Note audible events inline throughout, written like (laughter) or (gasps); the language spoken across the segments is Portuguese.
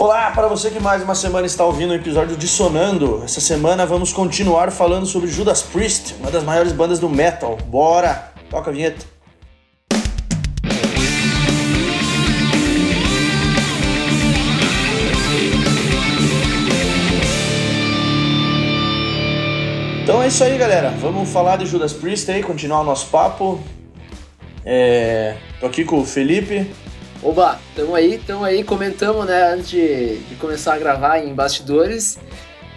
Olá para você que mais uma semana está ouvindo o episódio de Sonando. Essa semana vamos continuar falando sobre Judas Priest, uma das maiores bandas do metal. Bora! Toca a vinheta. Então é isso aí, galera. Vamos falar de Judas Priest aí, continuar o nosso papo. É... Tô aqui com o Felipe. Oba, tamo aí, tamo aí, comentamos, né, antes de, de começar a gravar em bastidores,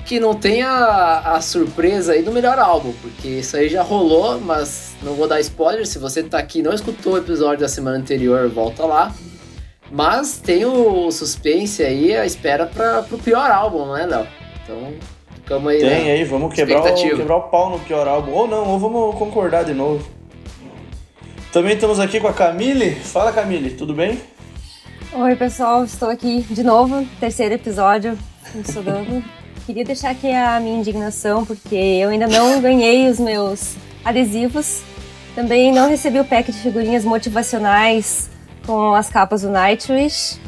que não tem a, surpresa aí do melhor álbum, porque isso aí já rolou, mas não vou dar spoiler, se você tá aqui e não escutou o episódio da semana anterior, volta lá. Mas tem o suspense aí, a espera para pro pior álbum, não é, Léo? Então, ficamos aí, Tem né? aí, vamos quebrar o, quebrar o pau no pior álbum. Ou não, ou vamos concordar de novo. Também estamos aqui com a Camille. Fala, Camille, tudo bem? Oi, pessoal, estou aqui de novo, terceiro episódio estudando. (laughs) Queria deixar aqui a minha indignação, porque eu ainda não ganhei os meus adesivos. Também não recebi o pack de figurinhas motivacionais com as capas do Nightwish.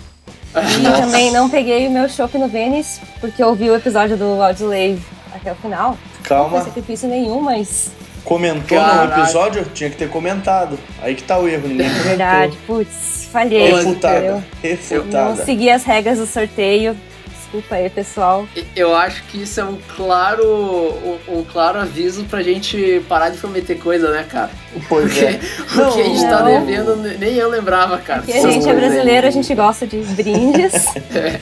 E Nossa. também não peguei o meu chopp no Venice, porque eu ouvi o episódio do Audioslave até o final. Calma. Não foi sacrifício nenhum, mas comentou Caraca. no episódio, tinha que ter comentado. Aí que tá o erro, ninguém comentou. Verdade, putz, falhei. Refutada, refutada. Não segui as regras do sorteio. Desculpa aí, pessoal. Eu acho que isso é um claro, um, um claro aviso pra gente parar de prometer coisa, né, cara? Pois porque, é. (laughs) O que a gente tá devendo, nem eu lembrava, cara. Porque a gente é brasileiro, a gente gosta de brindes. (laughs) é.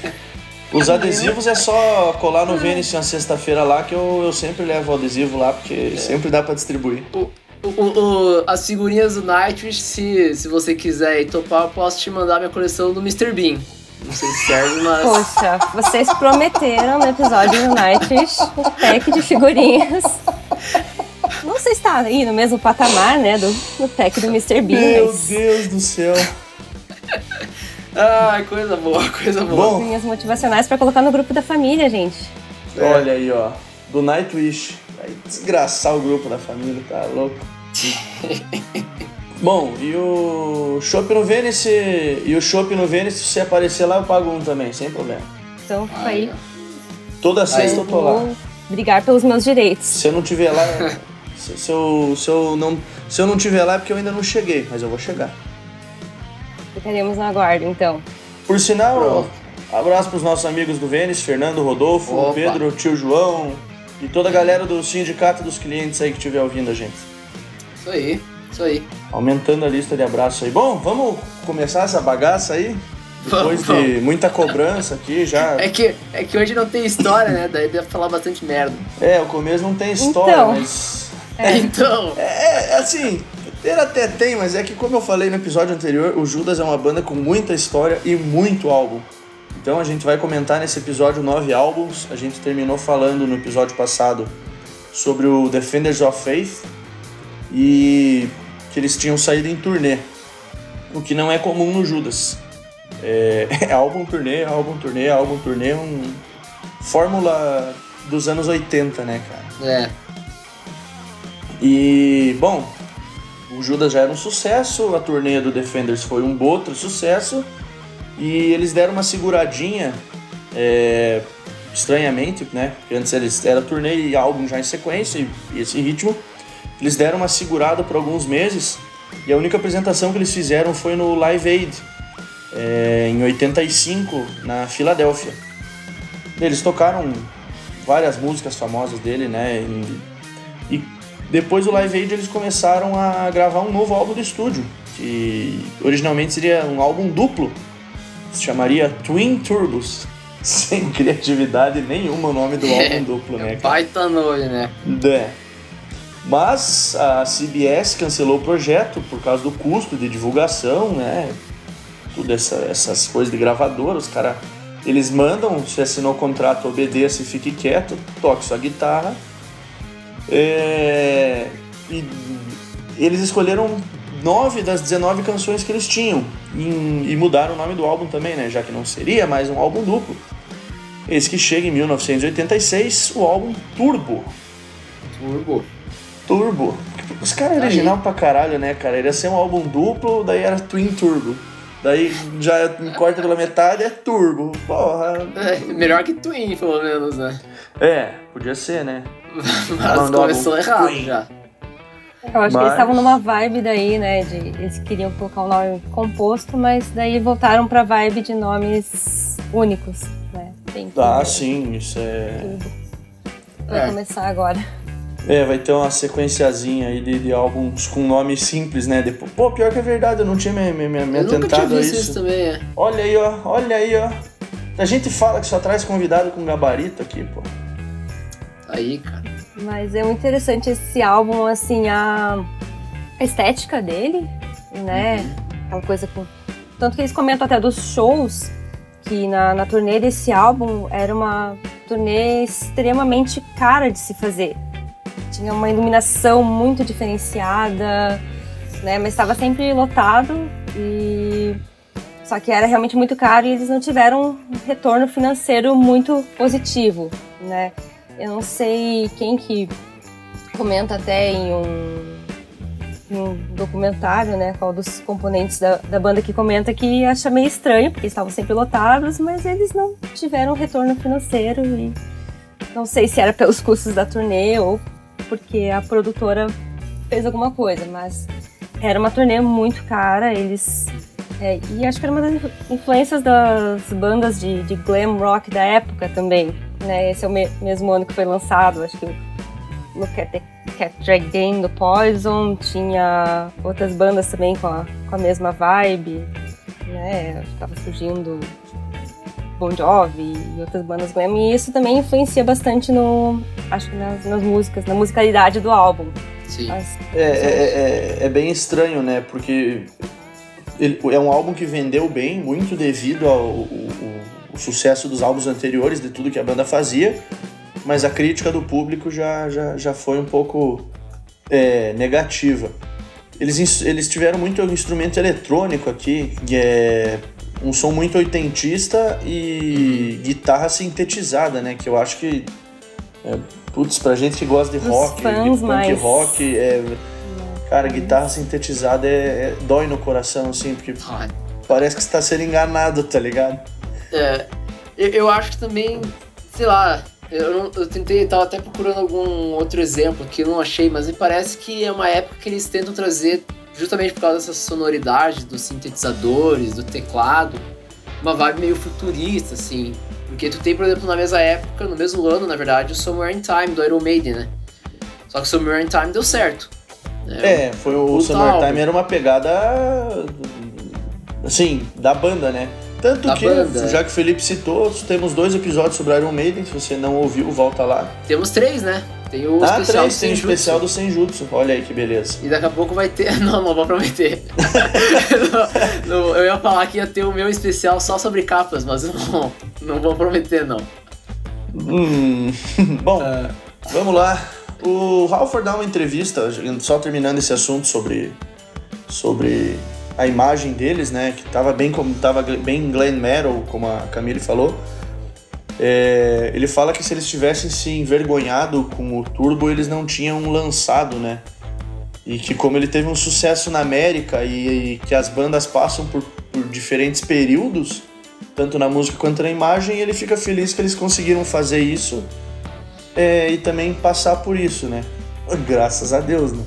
Os adesivos é só colar no Vênice na sexta-feira lá, que eu, eu sempre levo o adesivo lá, porque é. sempre dá para distribuir. O, o, o, as figurinhas do Nightwish, se, se você quiser e topar, eu posso te mandar minha coleção do Mr. Bean. Não sei se serve, mas. Poxa, vocês prometeram no episódio do Nightwish o pack de figurinhas. Não sei se tá aí no mesmo patamar, né, do, do pack do Mr. Bean. Meu mas... Deus do céu. Ai, coisa boa, coisa boa. Bom, Minhas motivacionais para colocar no grupo da família, gente. É. Olha aí, ó. Do Nightwish. Vai desgraçar o grupo da família, tá louco? Bom, e o Shop no Vênice. E o Shop no Vênice, se você aparecer lá, eu pago um também, sem problema. Então, aí. Toda sexta eu tô lá. Brigar pelos meus direitos. Se eu não tiver lá. se, se, eu, se, eu não, se eu não tiver lá é porque eu ainda não cheguei, mas eu vou chegar. Ficaremos no aguardo, então. Por sinal, Pronto. abraço para os nossos amigos do Vênice, Fernando, Rodolfo, Opa. Pedro, tio João e toda a galera do sindicato dos clientes aí que estiver ouvindo a gente. Isso aí, isso aí. Aumentando a lista de abraços aí. Bom, vamos começar essa bagaça aí? Depois vamos, de vamos. muita cobrança aqui já. É que, é que hoje não tem história, né? Daí deve falar bastante merda. É, o começo não tem história, então, mas. É. (laughs) Então. É, é assim, ter até tem, mas é que como eu falei no episódio anterior, o Judas é uma banda com muita história e muito álbum. Então a gente vai comentar nesse episódio nove álbuns. A gente terminou falando no episódio passado sobre o Defenders of Faith e que eles tinham saído em turnê, o que não é comum no Judas. É, (laughs) é álbum turnê, álbum turnê, álbum turnê, um fórmula dos anos 80, né, cara? É. E, bom, o Judas já era um sucesso, a turnê do Defenders foi um outro sucesso e eles deram uma seguradinha, é, estranhamente, né? Porque antes eles era turnê e álbum já em sequência e, e esse ritmo. Eles deram uma segurada por alguns meses e a única apresentação que eles fizeram foi no Live Aid, é, em 85, na Filadélfia. Eles tocaram várias músicas famosas dele, né? E, e depois do Live Aid eles começaram a gravar um novo álbum de estúdio, que originalmente seria um álbum duplo, se chamaria Twin Turbos. (laughs) Sem criatividade nenhuma o nome do álbum (laughs) duplo, né? Cara? Baita nome, né? É. Mas a CBS cancelou o projeto por causa do custo de divulgação, né? Tudo essa, essas coisas de gravadora, os caras eles mandam, se assinou o contrato, obedeça e fique quieto, toque sua guitarra. É, e eles escolheram nove das 19 canções que eles tinham e, e, mudaram o nome do álbum também, né? Já que não seria mais um álbum duplo. Esse que chega em 1986, o álbum Turbo. Turbo. Turbo. Os caras original pra caralho, né, cara? Ele ia ser um álbum duplo, daí era Twin Turbo. Daí já corta pela metade, é turbo. Porra. É, melhor que Twin, pelo menos, né? É, podia ser, né? (laughs) Mas Mandou começou errado Twin. já. Eu acho que Mas- eles estavam numa vibe daí, né? De, eles queriam colocar o nome composto, mas daí voltaram pra vibe de nomes únicos, né? Tem que Ah, sim, isso é. tudo. Vai É. começar agora. É, vai ter uma sequenciazinha aí de, de álbuns com nomes simples, né? Depois, pô, pior que é verdade, eu não tinha me, me, me, me Eu nunca tinha atentado a visto isso. isso também, é. Olha aí, ó, olha aí, ó. A gente fala que só traz convidado com gabarito aqui, pô. Aí, cara. Mas é muito interessante esse álbum, assim, a a estética dele, né? Aquela coisa com. Tanto que eles comentam até dos shows, que na, na turnê desse álbum era uma turnê extremamente cara de se fazer. Tinha uma iluminação muito diferenciada, né? Mas estava sempre lotado e. Só que era realmente muito caro e eles não tiveram um retorno financeiro muito positivo, né? Eu não sei quem que comenta até em um, em um documentário, né? Qual dos componentes da, da banda que comenta que acha meio estranho, porque estavam sempre lotados, mas eles não tiveram retorno financeiro e não sei se era pelos custos da turnê ou porque a produtora fez alguma coisa, mas era uma turnê muito cara, eles. é, e acho que era uma das influ- influências das bandas de, de glam rock da época também. Né? Esse é o me- mesmo ano que foi lançado, acho que o Look Cat Drag Game do Poison, tinha outras bandas também com a, com a mesma vibe, né? Tava surgindo Bon Jovi e outras bandas glam, e isso também influencia bastante no, acho que nas, nas músicas, na musicalidade do álbum. Sim. As- É, é, é, é bem estranho, né? Porque ele- é um álbum que vendeu bem, muito devido ao o- o- o sucesso dos álbuns anteriores, de tudo que a banda fazia, mas a crítica do público já, já, já foi um pouco é, negativa. Eles, eles tiveram muito instrumento eletrônico aqui, que é um som muito oitentista e guitarra sintetizada, né? Que eu acho que, é, putz, pra gente que gosta de Os rock, de punk mais- rock, é, cara, guitarra sintetizada é, é- dói no coração, assim, porque Ah, parece que você tá sendo enganado, tá ligado? É, eu, eu acho que também, sei lá, eu, não- eu tentei, tava até procurando algum outro exemplo que eu não achei, mas me parece que é uma época que eles tentam trazer, justamente por causa dessa sonoridade dos sintetizadores, do teclado, uma vibe meio futurista, assim. Porque tu tem, por exemplo, na mesma época, no mesmo ano, na verdade, o Somewhere in Time, do Iron Maiden, né? Só que o Somewhere in Time deu certo. né? É, foi o Puta Summertime álbum. era uma pegada assim, da banda, né? Tanto Da que, banda. já que o Felipe citou, temos dois episódios sobre Iron Maiden, se você não ouviu, volta lá. Temos três, né? Tem o ah, especial três, do tem especial do Senjutsu, olha aí que beleza. E daqui a pouco vai ter. (laughs) Não, não vou prometer. (laughs) Não, não, eu ia falar que ia ter o meu especial só sobre capas, mas não, não vou prometer, não. Hum, (laughs) bom, vamos lá. O Halford dá uma entrevista, só terminando esse assunto sobre, sobre a imagem deles, né? Que tava bem como tava bem glam metal, como a Camille falou. É, ele fala que se eles tivessem se envergonhado com o Turbo, eles não tinham lançado, né? E que como ele teve um sucesso na América e, e que as bandas passam por, por diferentes períodos, tanto na música quanto na imagem, ele fica feliz que eles conseguiram fazer isso é, e também passar por isso, né? Graças a Deus, né?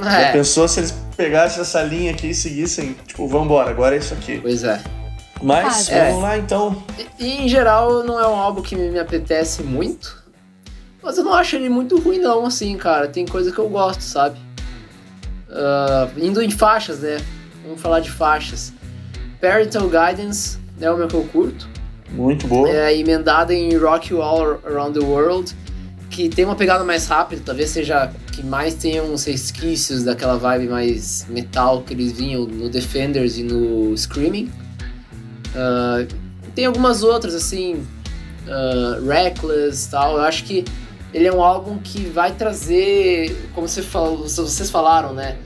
Já É, pensou se eles pegassem essa linha aqui e seguissem, tipo, vambora, agora é isso aqui. pois é. Mas, Ah, vamos lá então. E, em geral não é um álbum que me, me apetece muito. Mas eu não acho ele muito ruim não, assim, cara. Tem coisa que eu gosto, sabe? Ah, indo em faixas, né? Vamos falar de faixas. Parental Guidance é o meu que eu curto. Muito boa. é, emendada em Rock You All Around the World, que tem uma pegada mais rápida, talvez seja que mais tenha uns resquícios daquela vibe mais metal que eles vinham no Defenders e no Screaming. Ah, tem algumas outras, assim, ah, Reckless tal. Eu acho que ele é um álbum que vai trazer, como você falou, vocês falaram, né?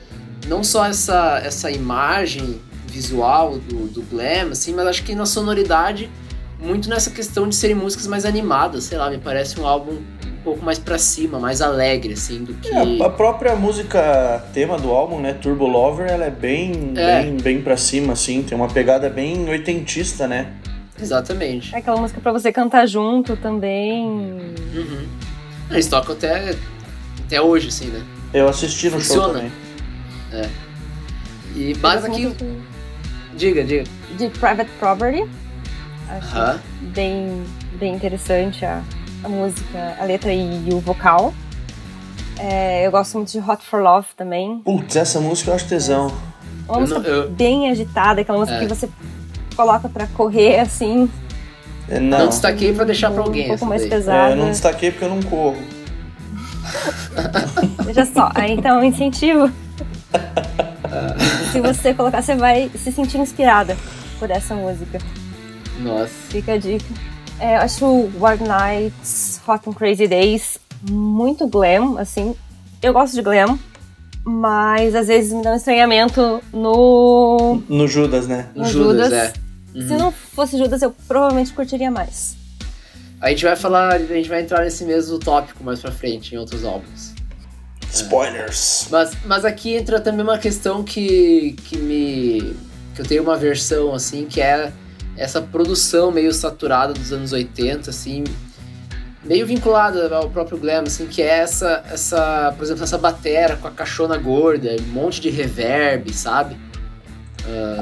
Não só essa, essa imagem visual do, do glam, assim, mas acho que na sonoridade muito nessa questão de serem músicas mais animadas, sei lá, me parece um álbum pouco mais pra cima, mais alegre, assim, do que. É, a própria música tema do álbum, né, Turbo Lover, ela é bem, É. bem, bem pra cima, assim, tem uma pegada bem oitentista, né? Exatamente. É aquela música pra você cantar junto também. Uhum. Eles tocam até, até hoje, assim, né? Eu assisti no show Funciona. também. E mas Gosto aqui. Diga, diga. De Private Property. Acho Aham. bem, bem interessante a, a música, a letra e o vocal. É, eu gosto muito de Hot for Love também. Putz, essa música eu acho tesão. Uma Eu música não- eu- bem agitada, aquela música É. que você coloca pra correr assim, É, Não, não, destaquei pra deixar pra um alguém. pouco essa mais daí. é, pesada. eu não destaquei porque eu não corro. (laughs) Veja só, aí então incentivo. (laughs) Se você colocar, você vai se sentir inspirada por essa música. Nossa. Fica a dica. É, eu acho o Wild Nights, Hot and Crazy Days muito glam, assim. Eu gosto de glam, mas às vezes me dá um estranhamento no, No Judas, né? No no Judas, Judas. é. Se não fosse Judas, eu provavelmente curtiria mais. A gente vai falar, a gente vai entrar nesse mesmo tópico mais pra frente, em outros álbuns. Spoilers. Mas, mas aqui entra também uma questão que, que me. que eu tenho uma versão, assim, que é essa produção meio saturada dos anos 80, assim, meio vinculada ao próprio glam, assim, que é essa, essa por exemplo, essa batera com a caixona gorda, um monte de reverb, sabe?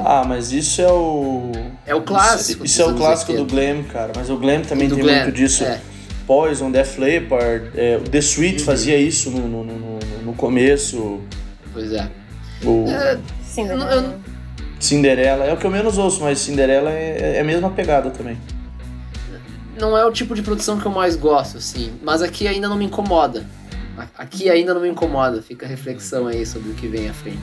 Ah, mas isso é o. É o clássico Isso, isso é o clássico 80. do Glam, cara. Mas o Glam também tem glam, muito disso. é. Poison, Def Leppard, é, o The Sweet Uhum. fazia isso no, no, no, no- começo. Pois é. O É, Sim, Eu né? eu não- Cinderela é o que eu menos ouço, mas Cinderela é, é a mesma pegada também. não é o tipo de produção que eu mais gosto, assim. Mas aqui ainda não me incomoda. Aqui ainda não me incomoda. Fica a reflexão aí sobre o que vem à frente.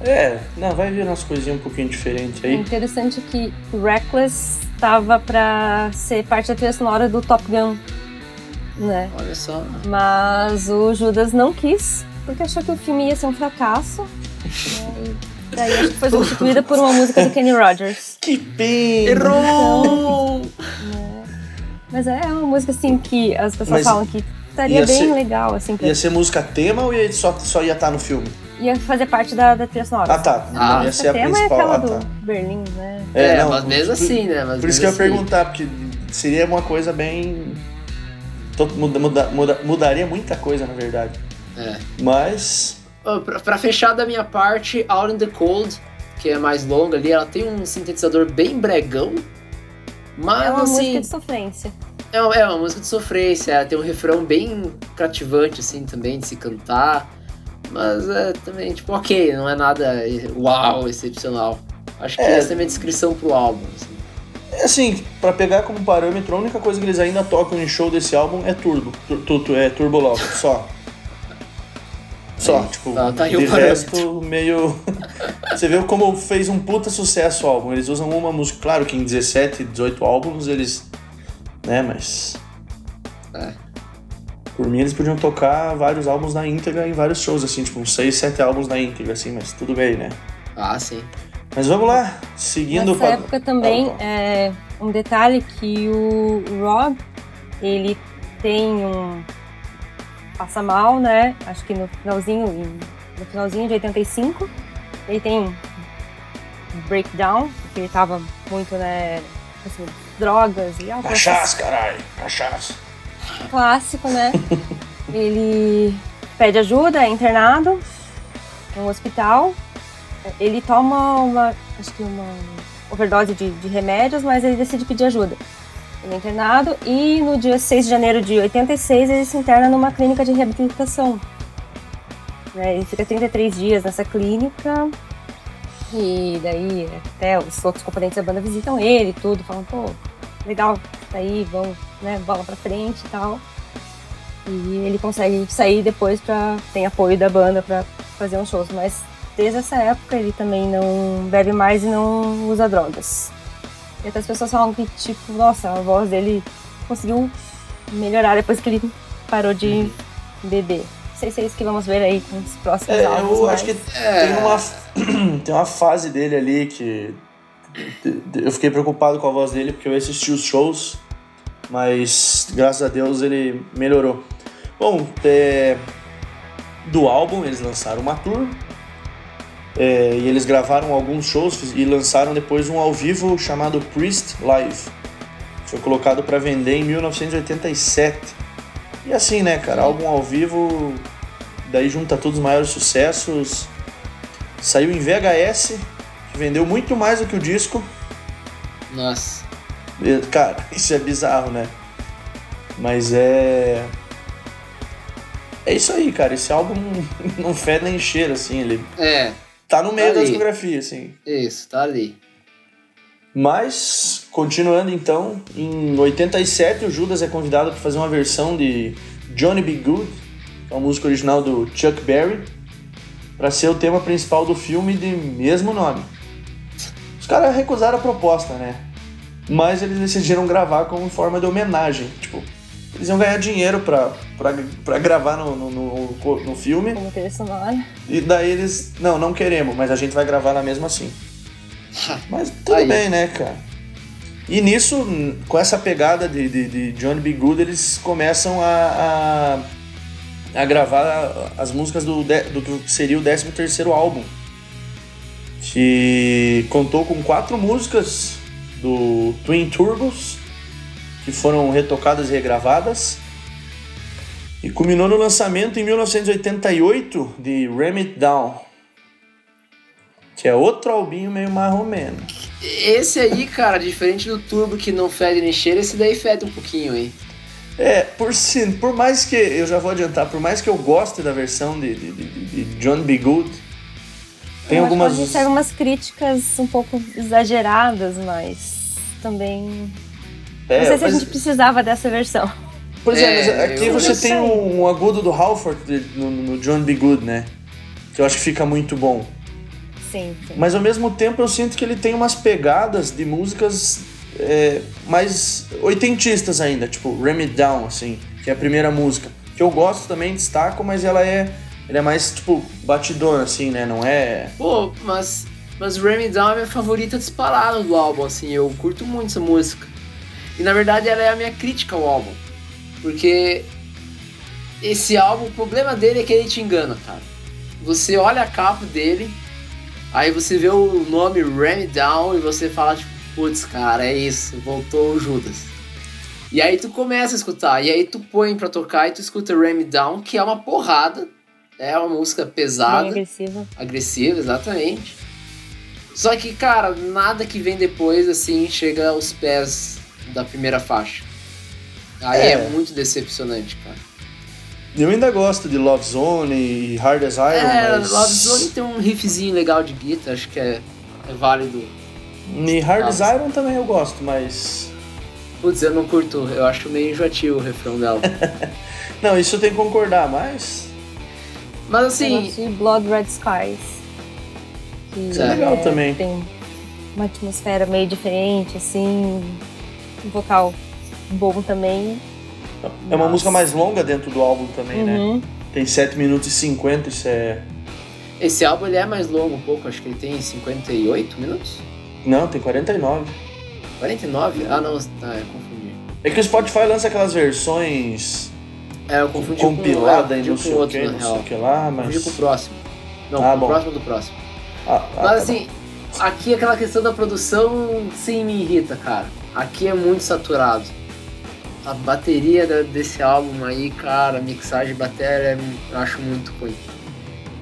É, não, vai vir umas coisinhas um pouquinho diferentes É aí. interessante que Reckless estava pra ser parte da trilha sonora do Top Gun, né? Olha só. Mas o Judas não quis, porque achou que o filme ia ser um fracasso. E (laughs) daí acho que foi substituída por uma música do Kenny Rogers. (laughs) Que pena! Errou! Mas é uma música assim que as pessoas Mas falam que estaria ia bem ser- legal, assim, pra... Ia ser música tema ou ia, só, só ia estar no filme? ia fazer parte da, da trilha sonora. Ah, tá. Não Ah. ia ser a tema é principal. aquela Ah, do tá. Berlim, né? É, não, mas mesmo por- assim, né? Mas Por isso que eu ia assim. perguntar, porque seria uma coisa bem. muda- muda- mudaria muita coisa, na verdade. É. Mas. Pra, pra fechar da minha parte, Out in the Cold, que é mais longa ali, ela tem um sintetizador bem bregão. Mas É uma assim. música de sofrência. É uma, é uma música de sofrência, ela tem um refrão bem cativante, assim, também, de se cantar. Mas é também, tipo, ok, não é nada uau, excepcional. Acho que É. essa é a minha descrição pro álbum. assim. É assim, pra pegar como parâmetro, a única coisa que eles ainda tocam em show desse álbum é Turbo. Tur, tu- tu- é Turbo Love, só. Só, tipo, tá- tá aí o de resto, meio. (laughs) Você vê como fez um puta sucesso o álbum. Eles usam uma música, claro que em 17, 18 álbuns eles. Né, mas. É. Por mim, eles podiam tocar vários álbuns na íntegra em vários shows, assim, tipo, uns 6, 7 álbuns na íntegra, assim, mas tudo bem, né? Ah, sim. Mas vamos lá, seguindo Nessa pra- época também, Ah, é um detalhe que o Rob, ele tem um... Passa mal, né? Acho que no finalzinho, em- no finalzinho de 85, ele tem um breakdown, porque ele tava muito, né, assim, drogas e álcool. Cachaça, caralho, cachaça. clássico, né? (laughs) ele pede ajuda, é internado no hospital. Ele toma uma, acho que uma overdose de, de remédios, mas ele decide pedir ajuda. Ele é internado e no dia 6 de janeiro de 86 ele se interna numa clínica de reabilitação. Né, Ele fica 33 dias nessa clínica e daí até os outros componentes da banda visitam ele tudo, falam, pô, legal, tá aí, vamos, né, bola pra frente e tal. E ele consegue sair depois pra. tem apoio da banda pra fazer uns shows, mas desde essa época ele também não bebe mais e não usa drogas. E até as pessoas falam que, tipo, nossa, a voz dele conseguiu melhorar depois que ele parou de beber. Não sei se é isso que vamos ver aí com os próximos É, álbuns. eu mas- acho que É. tem, uma, (clears throat) tem uma fase dele ali que. Eu fiquei preocupado com a voz dele porque eu assisti os shows mas graças a Deus ele melhorou. Bom, é, do álbum eles lançaram uma tour é, e eles gravaram alguns shows e lançaram depois um ao vivo chamado Priest Live. Foi colocado para vender em 1987. E assim, né, cara, álbum ao vivo, daí junta todos os maiores sucessos. Saiu em VHS, que vendeu muito mais do que o disco. Nossa. Cara, (laughs) isso é bizarro, né? Mas é. É isso aí, cara. Esse álbum (laughs) não fede nem cheira, assim. Ele É, tá no meio Tá da discografia, assim. isso, tá ali. Mas, continuando então, em 87 o Judas é convidado para fazer uma versão de Johnny B. Good, que é uma música original do Chuck Berry, para ser o tema principal do filme de mesmo nome. Os caras recusaram a proposta, né? Mas eles decidiram gravar como forma de homenagem. Tipo, eles iam ganhar dinheiro pra, pra, pra gravar no, no, no, no filme. Como trilha sonora. E daí eles, não, não queremos, mas a gente vai gravar lá mesmo assim. Mas tudo Aí. bem, né, cara? E nisso, com essa pegada de, de, de Johnny B. Good, eles começam a, a, a gravar as músicas do, de- do que seria o 13 terceiro álbum. Que contou com quatro músicas do Twin Turbos, que foram retocadas e regravadas. E culminou no lançamento em 1988 de Ram It Down, que é outro albinho meio marromeno. Esse aí, cara, diferente do Turbo que não fede nem cheira, esse daí fede um pouquinho, hein? É, por, sim, por mais que, eu já vou adiantar, por mais que eu goste da versão de, de, de, de John B. Good, tem Eu algumas... acho que pode ser algumas críticas um pouco exageradas, mas também. É, não sei se a mas- gente precisava dessa versão. Pois é, mas É, aqui eu- você tem um, um agudo do Halford no, no John B. Good, né? Que eu acho que fica muito bom. Sim, sim. Mas ao mesmo tempo eu sinto que ele tem umas pegadas de músicas é, mais oitentistas ainda, tipo Ram It Down, assim, que é a primeira música. Que eu gosto também, destaco, mas ela é, ela é mais, tipo, batidona, assim, né? Não é... Pô, mas, mas Ram It Down é a minha favorita disparada do álbum, assim, eu curto muito essa música. E na verdade ela é a minha crítica ao álbum. Porque esse álbum, o problema dele é que ele te engana, cara. Você olha a capa dele, aí você vê o nome Ram Down e você fala, tipo, putz, cara, é isso, voltou o Judas. E aí tu começa a escutar, e aí tu põe pra tocar e tu escuta Ram Down, que é uma porrada, é uma música Bem pesada agressiva. agressivo, exatamente. Só que, cara, nada que vem depois, assim, chega aos pés da primeira faixa. Aí é, É. muito decepcionante, cara. Eu ainda gosto de Love Zone e Hard as Iron, é, mas... Love Zone tem um riffzinho legal de guitarra, acho que é, é válido. E Hard as Iron também eu gosto, mas... Putz, eu não curto, eu acho meio enjoativo o refrão dela. (laughs) Não, isso eu tenho que concordar, mas... Mas Eu assim, gosto de Blood Red Skies. Que Isso é legal também. Tem uma atmosfera meio diferente, assim. Um vocal bom também. É uma Nossa. música mais longa dentro do álbum também, né? Uhum. Tem 7 minutos e 50, isso é... esse álbum ele é mais longo um pouco, acho que ele tem 58 minutos? Não, tem 49. 49? Ah, não, tá, eu confundi. É que o Spotify lança aquelas versões É, eu confundi compilada com, e é, não confundi sei com o outro, que, na não sei real. o que lá, Confundi mas... com o próximo. Não, Ah, com bom. o próximo do próximo. Ah, ah, tá Mas bom. assim, aqui aquela questão da produção sim me irrita, cara. Aqui é muito saturado. A bateria desse álbum aí, cara, a mixagem de bateria é- eu acho muito ruim.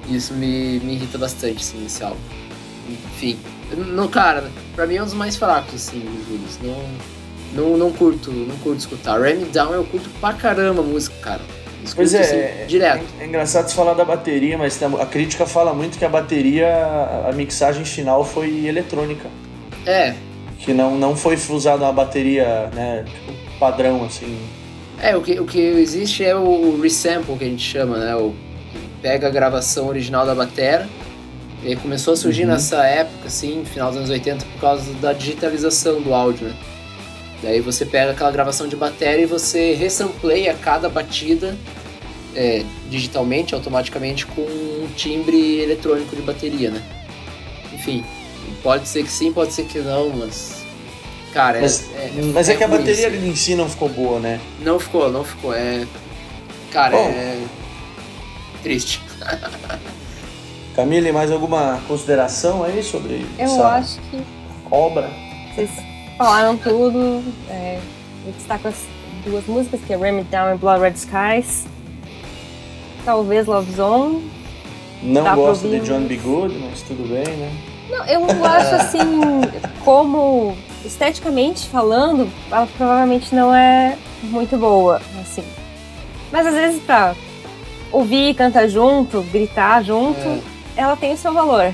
Isso me, me irrita bastante, assim, nesse álbum. Enfim, não, cara, pra mim é um dos mais fracos, assim, do Judas. Não, não, não curto, não curto escutar. Ram Down eu curto pra caramba a música, cara. Escuto, Pois é, assim, é, direto. é engraçado você falar da bateria, mas a crítica fala muito que a bateria, a mixagem final foi eletrônica. É, Que não, não foi usada uma bateria, né, tipo, padrão, assim. É, o que, o que existe é o resample que a gente chama, né? O, pega a gravação original da bateria. E começou a surgir Uhum. nessa época, assim, final dos anos 80, por causa da digitalização do áudio, né? Daí você pega aquela gravação de bateria e você resampleia cada batida é, digitalmente, automaticamente, com um timbre eletrônico de bateria, né? Enfim, pode ser que sim, pode ser que não, mas. Cara, Mas é, é, mas é, que a bateria ali em si não ficou boa, né? Não ficou, não ficou. É. Cara, Bom. é. Triste. Camille, mais alguma consideração aí sobre Eu essa acho que obra? vocês falaram tudo. É, eu destaco as duas músicas, que é Ram It Down e Blood Red Skies. Talvez Love Zone. Não Dá gosto de John B. Good, mas tudo bem, né? Não, eu acho assim, como esteticamente falando, ela provavelmente não é muito boa, assim. Mas às vezes pra ouvir, cantar junto, gritar junto, É. ela tem o seu valor.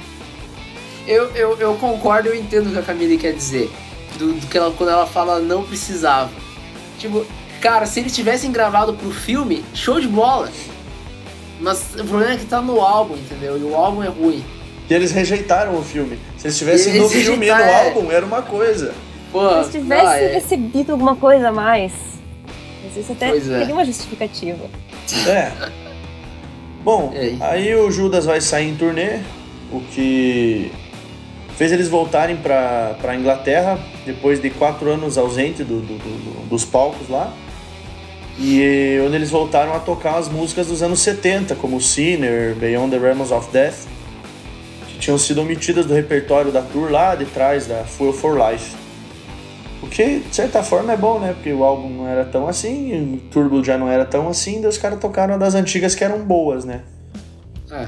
Eu, eu, eu concordo, eu entendo o que a Camille quer dizer. Do, do que ela, quando ela fala não precisava. Tipo, cara, se eles tivessem gravado pro filme, show de bola. Mas o problema é que tá no álbum, entendeu? E o álbum é ruim. E eles rejeitaram o filme. Se eles estivessem Eles no filme e no é. álbum, era uma coisa. Pô, Se eles tivessem ah, é- recebido alguma coisa a mais, às vezes até Pois é. teria uma justificativa. É. Bom, E aí? o Judas vai sair em turnê, o que fez eles voltarem pra, pra Inglaterra depois de quatro anos ausente do, do- do- dos palcos lá. E onde eles voltaram a tocar as músicas dos anos 70, como Sinner, Beyond the Realms of Death, tinham sido omitidas do repertório da tour lá de trás da Fuel for Life. O que, de certa forma, é bom, né? Porque o álbum não era tão assim, o Turbo já não era tão assim, daí os caras tocaram das antigas que eram boas, né? é.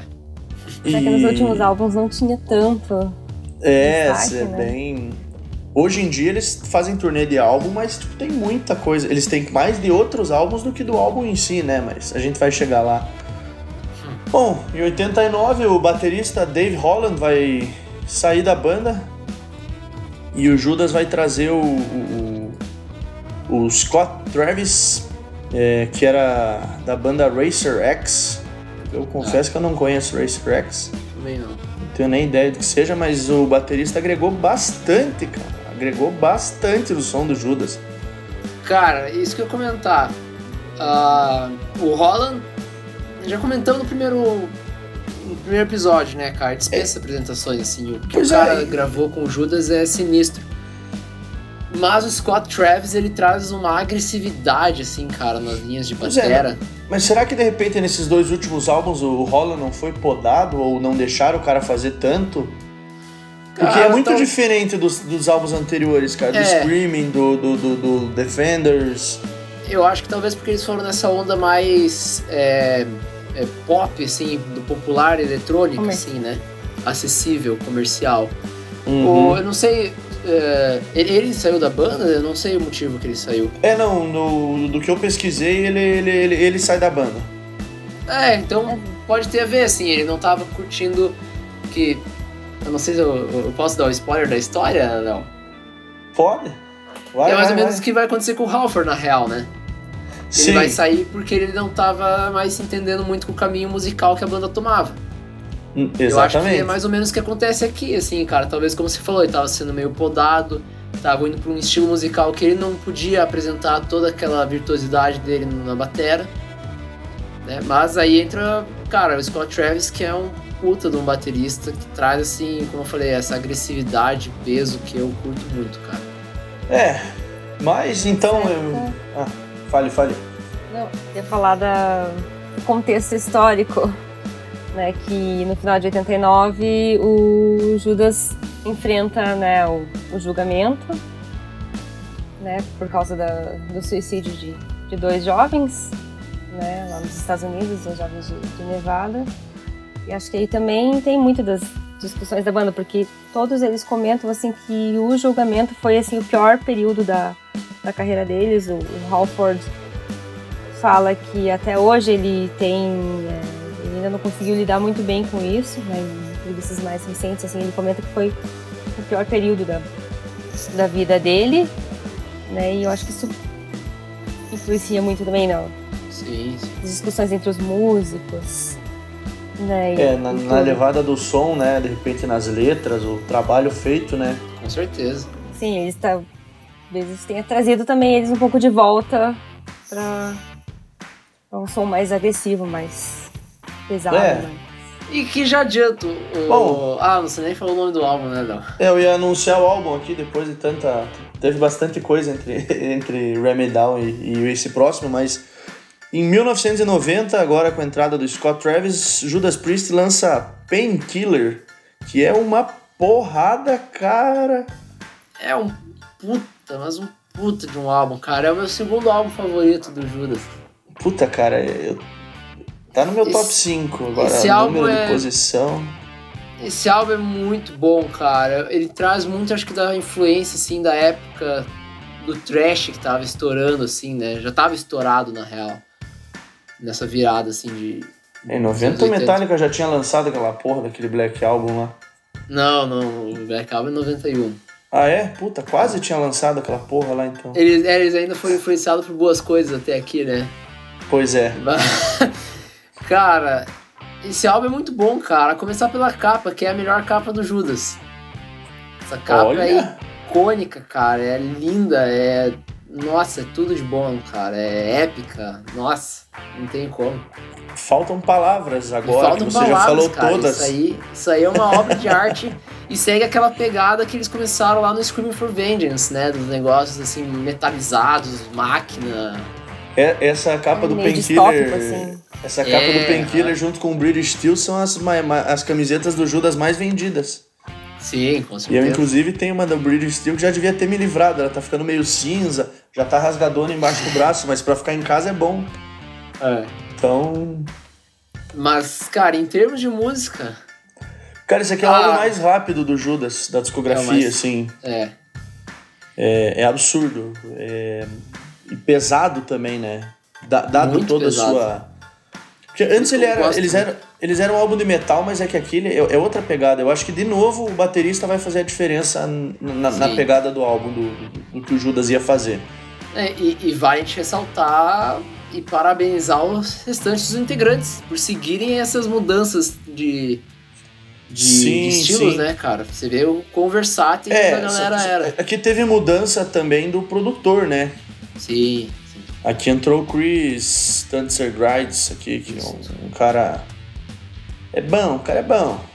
Só que nos últimos álbuns não tinha tanto. É, destaque, é né? bem. Hoje em dia eles fazem turnê de álbum, mas tipo, tem muita coisa. Eles têm mais de outros álbuns do que do álbum em si, né? Mas a gente vai chegar lá. Bom, em 89 o baterista Dave Holland vai sair da banda e o Judas vai trazer o, o, o- Scott Travis, é, que era da banda Racer X. Eu confesso que eu não conheço Racer X. Também não. Não tenho nem ideia do que seja, mas o baterista agregou bastante, cara. Agregou bastante no som do Judas. Cara, isso que eu comentar. Ah, o Holland, já comentamos no primeiro, no primeiro episódio, né, cara? Dispensa apresentações, assim. O que Pois o cara é. gravou com o Judas é sinistro. Mas o Scott Travis, ele traz uma agressividade, assim, cara, nas linhas de Pois é. Mas será que de repente nesses dois últimos álbuns o Holland não foi podado ou não deixaram o cara fazer tanto? Porque Cara, é muito então- diferente dos, dos álbuns anteriores, cara. Do É. Screaming, do, do, do, do Defenders. Eu acho que talvez porque eles foram nessa onda mais é, é, pop, assim, do popular eletrônico, Comercial. assim, né? Acessível, comercial. Uhum. O- eu não sei. é, ele, saiu da banda? Eu não sei o motivo que ele saiu. É, não, no- do que eu pesquisei, ele, ele, ele, ele sai da banda. É, então pode ter a ver, assim, ele não tava curtindo que. Eu não sei se eu, eu posso dar o spoiler da história, não. Pode? Vai, é mais vai, ou menos o que vai acontecer com o Halford, na real, né? Ele Sim. vai sair porque ele não tava mais se entendendo muito com o caminho musical que a banda tomava. Hum, Eu acho que Exatamente. é mais ou menos o que acontece aqui, assim, cara. Talvez, como você falou, ele tava sendo meio podado, tava indo pra um estilo musical que ele não podia apresentar toda aquela virtuosidade dele na batera. Né? Mas aí entra, cara, o Scott Travis, que é um puta de um baterista que traz, assim, como eu falei, essa agressividade, peso que eu curto muito, cara. É, mas então eu. Ah, fale, fale. Não, ia falar da, contexto histórico, né? Que no final de 89 o Judas enfrenta né, o, o julgamento, né? Por causa da, do suicídio de, de dois jovens, né? Lá nos Estados Unidos, os jovens de, de Nevada. E acho que aí também tem muito das discussões da banda, porque todos eles comentam assim que o julgamento foi assim o pior período da, da carreira deles. O, o Halford fala que até hoje ele tem é, ele ainda não conseguiu lidar muito bem com isso, né? Em entrevistas mais recentes, assim, ele comenta que foi o pior período da, da vida dele, né? E eu acho que isso influencia muito também não, Sim, sim. discussões entre os músicos, né? e- É, na, na levada do som, né? De repente nas letras, o trabalho feito, né? Com certeza. Sim, eles tá, vezes tenha trazido também eles um pouco de volta para um som mais agressivo, mais pesado. É. né? E que já adianto o... Bom. Ah, você nem falou o nome do álbum, né, Léo? É, eu ia anunciar o álbum aqui depois de tanta, teve bastante coisa entre, (laughs) entre Down e, e esse próximo, mas em 1990, agora com a entrada do Scott Travis, Judas Priest lança Painkiller, que é uma porrada, cara. É um puta, mas um puta de um álbum, cara. É o meu segundo álbum favorito do Judas. Puta, cara, eu... tá no meu esse, top 5 agora, esse número é... de posição. Esse álbum é muito bom, cara. Ele traz muito, acho que, da influência, assim, da época do trash que tava estourando, assim, né? Já tava estourado, na real nessa virada assim de. Em 90 o Metallica já tinha lançado aquela porra daquele Black Album lá. Não, não, o Black Album é 91. Ah é? Puta, quase tinha lançado aquela porra lá então. Eles, é, eles ainda foram influenciados por boas coisas até aqui, né? Pois é. (laughs) cara, esse álbum é muito bom, cara. A começar pela capa, que é a melhor capa do Judas. Essa capa Olha. é icônica, cara. É linda, é nossa, é tudo de bom, cara. É épica. Nossa, não tem como. Faltam palavras agora Faltam que você palavras, já falou cara. todas. Isso aí, isso aí é uma obra de arte e segue aquela pegada que eles começaram lá no Screaming for Vengeance, né? Dos negócios assim, metalizados, máquina. É, essa capa do Painkiller. Assim. Essa capa é, do Painkiller junto com o British Steel são as, as camisetas do Judas mais vendidas. Sim, com certeza. E eu, inclusive, tenho uma da British Steel que já devia ter me livrado. Ela tá ficando meio cinza, já tá rasgadona embaixo do braço, mas para ficar em casa é bom. É. Então. Mas, cara, em termos de música. Cara, esse aqui é o ah, álbum mais rápido do Judas, da discografia, é mais... assim. É. É, é absurdo. É... E pesado também, né? dado Muito toda pesado. a sua porque antes ele era, eles, eram, eles eram um álbum de metal, mas é que aquele é, é, outra pegada. Eu acho que, de novo, o baterista vai fazer a diferença na, na pegada do álbum, do, do, do, que o Judas ia fazer. É, e, e vai a gente ressaltar e parabenizar os restantes dos integrantes por seguirem essas mudanças de, de, sim, de estilos, sim. né, cara? Você vê o quão versátil é, a galera era. Aqui teve mudança também do produtor, né? Sim. Aqui entrou o Chris Tunser Grides aqui, que é um, um, cara. É bom, o cara é bom.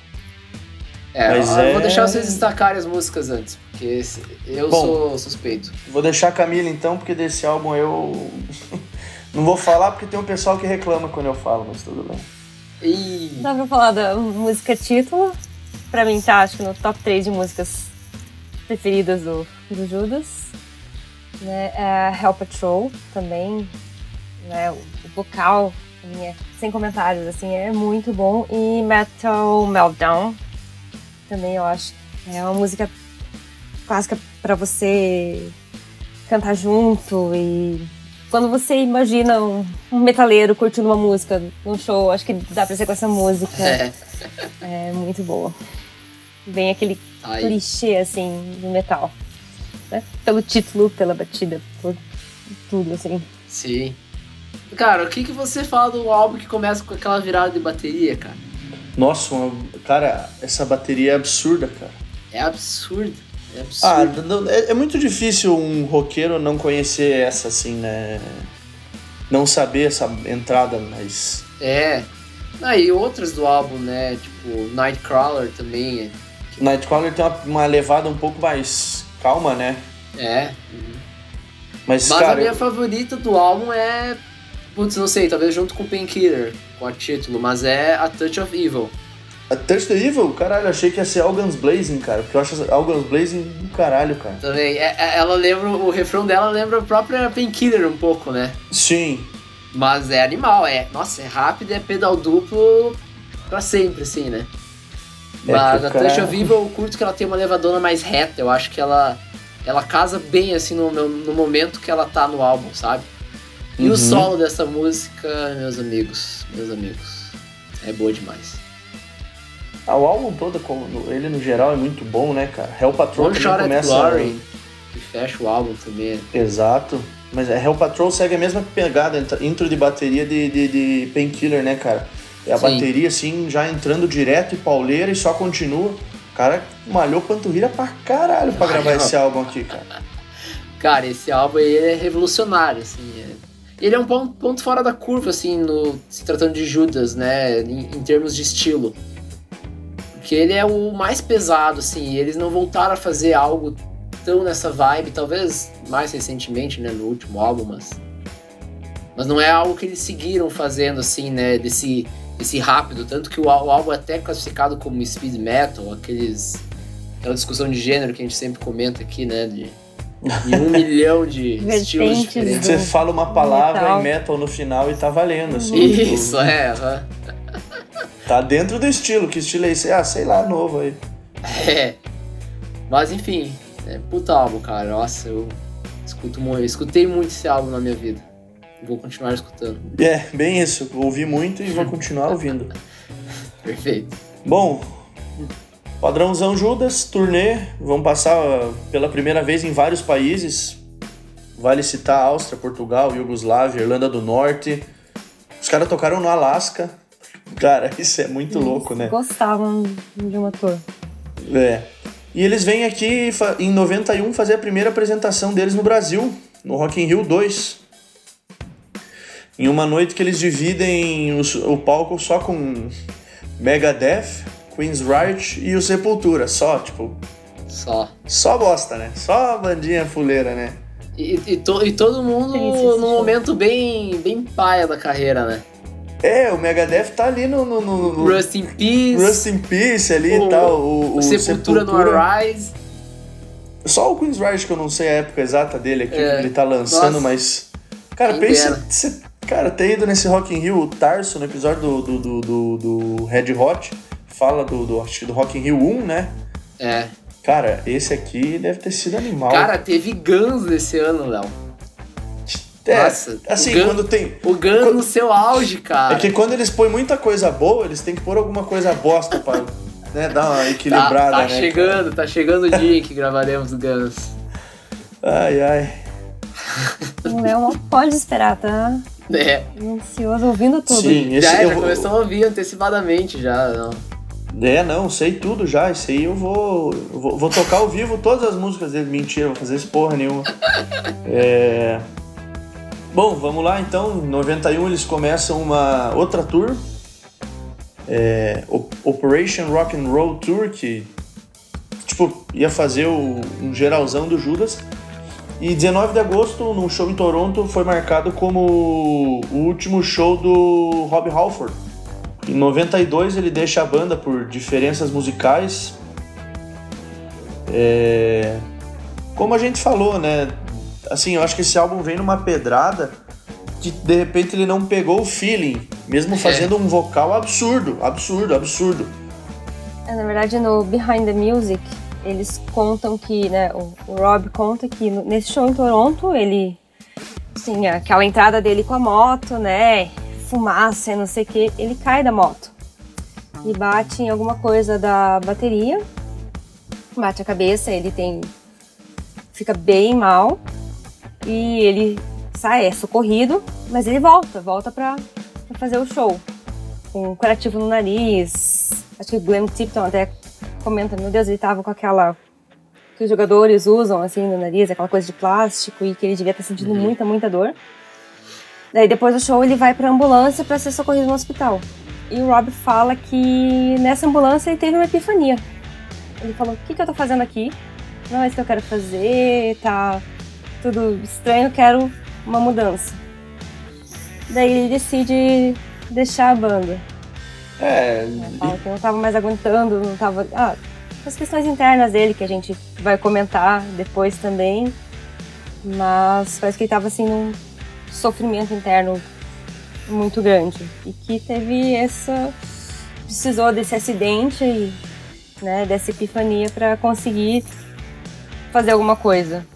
É, Mas eu é... vou deixar vocês destacarem as músicas antes, porque eu bom, sou suspeito. Vou deixar a Camila então, porque desse álbum eu. (laughs) Não vou falar porque tem um pessoal que reclama quando eu falo, mas tudo bem. E... Dá pra falar da música título? Pra mim tá, acho que no top 3 de músicas preferidas do, do Judas né? É Hell Patrol também, né? O vocal, é, sem comentários, assim, é muito bom. E Metal Meltdown também, eu acho. É uma música clássica para você cantar junto e quando você imagina um, um, metaleiro curtindo uma música num show, acho que dá pra ser com essa música. É, é muito boa. Vem aquele Ai. clichê, assim, do metal né? Pelo título, pela batida, por tudo, assim. Sim. Cara, o que, que você fala do álbum que começa com aquela virada de bateria, cara? Nossa, uma, cara, essa bateria é absurda, cara. É absurdo. É absurdo. Ah, é, é muito difícil um roqueiro não conhecer essa, assim, né? Não saber essa entrada, mas. É. Ah, e outras do álbum, né? Tipo, Nightcrawler também. Nightcrawler tem uma, uma levada um pouco mais calma, né? É. Mas, Mas cara, a minha favorita do álbum é. Putz, não sei, talvez junto com Painkiller, com a título, mas é A Touch of Evil. A Touch of Evil? Caralho, achei que ia ser All Blazing, cara. Porque eu acho All Blazing do caralho, cara. Também. É, é, ela lembra. O refrão dela lembra a própria Painkiller um pouco, né? Sim. Mas é animal, é. Nossa, é rápido, é pedal duplo pra sempre, assim, né? É Mas a Touch of Evil eu curto que ela tem uma levadona mais reta. Eu acho que ela, ela casa bem assim no, no momento que ela tá no álbum, sabe? E uhum. o solo dessa música, meus amigos, meus amigos, é boa demais. Ah, o álbum todo, ele no geral é muito bom, né, cara? Hell Patrol One também começa... Glory, que fecha o álbum também. Exato. Mas é, Hell Patrol segue a mesma pegada, intro de bateria de, de, de Painkiller, né, cara? É a Sim. bateria, assim, já entrando direto e pauleira e só continua. O cara malhou panturrilha pra caralho pra gravar esse álbum aqui, cara. (laughs) Cara, esse álbum aí é revolucionário, assim. É... Ele é um ponto, ponto, fora da curva, assim, no, se tratando de Judas, né? Em, em, termos de estilo. Porque ele é o mais pesado, assim. Eles não voltaram a fazer algo tão nessa vibe, talvez mais recentemente, né, no último álbum, mas mas não é algo que eles seguiram fazendo assim, né, desse desse rápido, tanto que o, o álbum é até classificado como speed metal, aqueles aquela discussão de gênero que a gente sempre comenta aqui, né, de, de um milhão de (laughs) estilos diferentes. Você fala uma palavra metal. em metal no final e tá valendo, assim. Isso, tipo, é. Tá dentro do estilo, que estilo é esse? Ah, sei lá, novo aí. É. Mas enfim, é puta álbum, cara. Nossa, eu escuto muito, eu escutei muito esse álbum na minha vida. Vou continuar escutando. É, bem isso. Ouvi muito e vou continuar ouvindo. (laughs) Perfeito. Bom, padrãozão Judas, turnê. Vamos passar pela primeira vez em vários países. Vale citar Áustria, Portugal, Iugoslávia, Irlanda do Norte. Os caras tocaram no Alasca. Cara, (laughs) isso é muito Eles louco, né? Gostavam de uma tour. É. E eles vêm aqui em 91 fazer a primeira apresentação deles no Brasil, no Rock in Rio 2. Em uma noite que eles dividem o palco só com Megadeth, Queen's Riot e o Sepultura, só, tipo... Só. Só bosta, né? Só bandinha fuleira, né? E, e, to, e todo mundo num momento bem, bem paia da carreira, né? É, o Megadeth tá ali no. no, no, no Rust in Peace. Rust in Peace ali e tal. O, o, o Sepultura, Sepultura, no Arise. Só o Queen's Rise que eu não sei a época exata dele aqui, é. que ele tá lançando, Nossa. mas. Cara, pensa. Cê, cara, ter ido nesse Rock in Rio, o Tarso, no episódio do, do, do, do, do Red Hot, fala do, do, acho que do Rock in Rio 1, né? É. Cara, esse aqui deve ter sido animal. Cara, teve Guns nesse ano, Léo. É, Nossa, assim, Gun, quando tem. O Guns quando, no seu auge, cara. É que quando eles põem muita coisa boa, eles têm que pôr alguma coisa bosta pra né, dar uma (laughs) equilibrada. Tá, tá né, chegando, cara? tá chegando o dia em que gravaremos o Guns. Ai, ai. O Léo pode esperar, tá? É. Ansioso ouvindo tudo. Sim, esse já, eu já começou a ouvir antecipadamente já. Não. É, não, sei tudo já. Isso aí eu vou, vou. Vou tocar ao vivo todas as músicas dele. Mentira, vou fazer isso porra nenhuma. é. Bom, vamos lá então. Em 91 eles começam uma outra tour, é, Operation Rock and Roll Tour, que tipo ia fazer o, um geralzão do Judas. E 19 de agosto, num show em Toronto, foi marcado como o último show do Rob Halford. Em 92 ele deixa a banda por diferenças musicais. É... Como a gente falou, né? assim, eu acho que esse álbum vem numa pedrada que de repente ele não pegou o feeling, mesmo é. fazendo é. um vocal absurdo, absurdo, absurdo. É, na verdade, no Behind the Music, eles contam que, né, o, o Rob conta que nesse show em Toronto, ele tinha aquela entrada dele com a moto, né, fumaça, não sei o que, ele cai da moto e bate em alguma coisa da bateria, bate a cabeça, ele tem fica bem mal e ele sai, é socorrido, mas ele volta, volta pra, pra fazer o show. Com um curativo no nariz. Acho que o Glenn Tipton até comenta, meu Deus, ele tava com aquela que os jogadores usam assim no nariz, aquela coisa de plástico e que ele devia estar sentindo uhum. muita, muita dor. Daí depois do show ele vai para ambulância para ser socorrido no hospital. E o Rob fala que nessa ambulância ele teve uma epifania. Ele falou: "O que, que eu tô fazendo aqui? Não é isso que eu quero fazer, tá tudo estranho, quero uma mudança. Daí ele decide deixar a banda. É. Fala que não tava mais aguentando, não tava. Ah, as questões internas dele que a gente vai comentar depois também. Mas parece que ele tava assim num sofrimento interno muito grande. E que teve essa. precisou desse acidente e né, dessa epifania para conseguir fazer alguma coisa.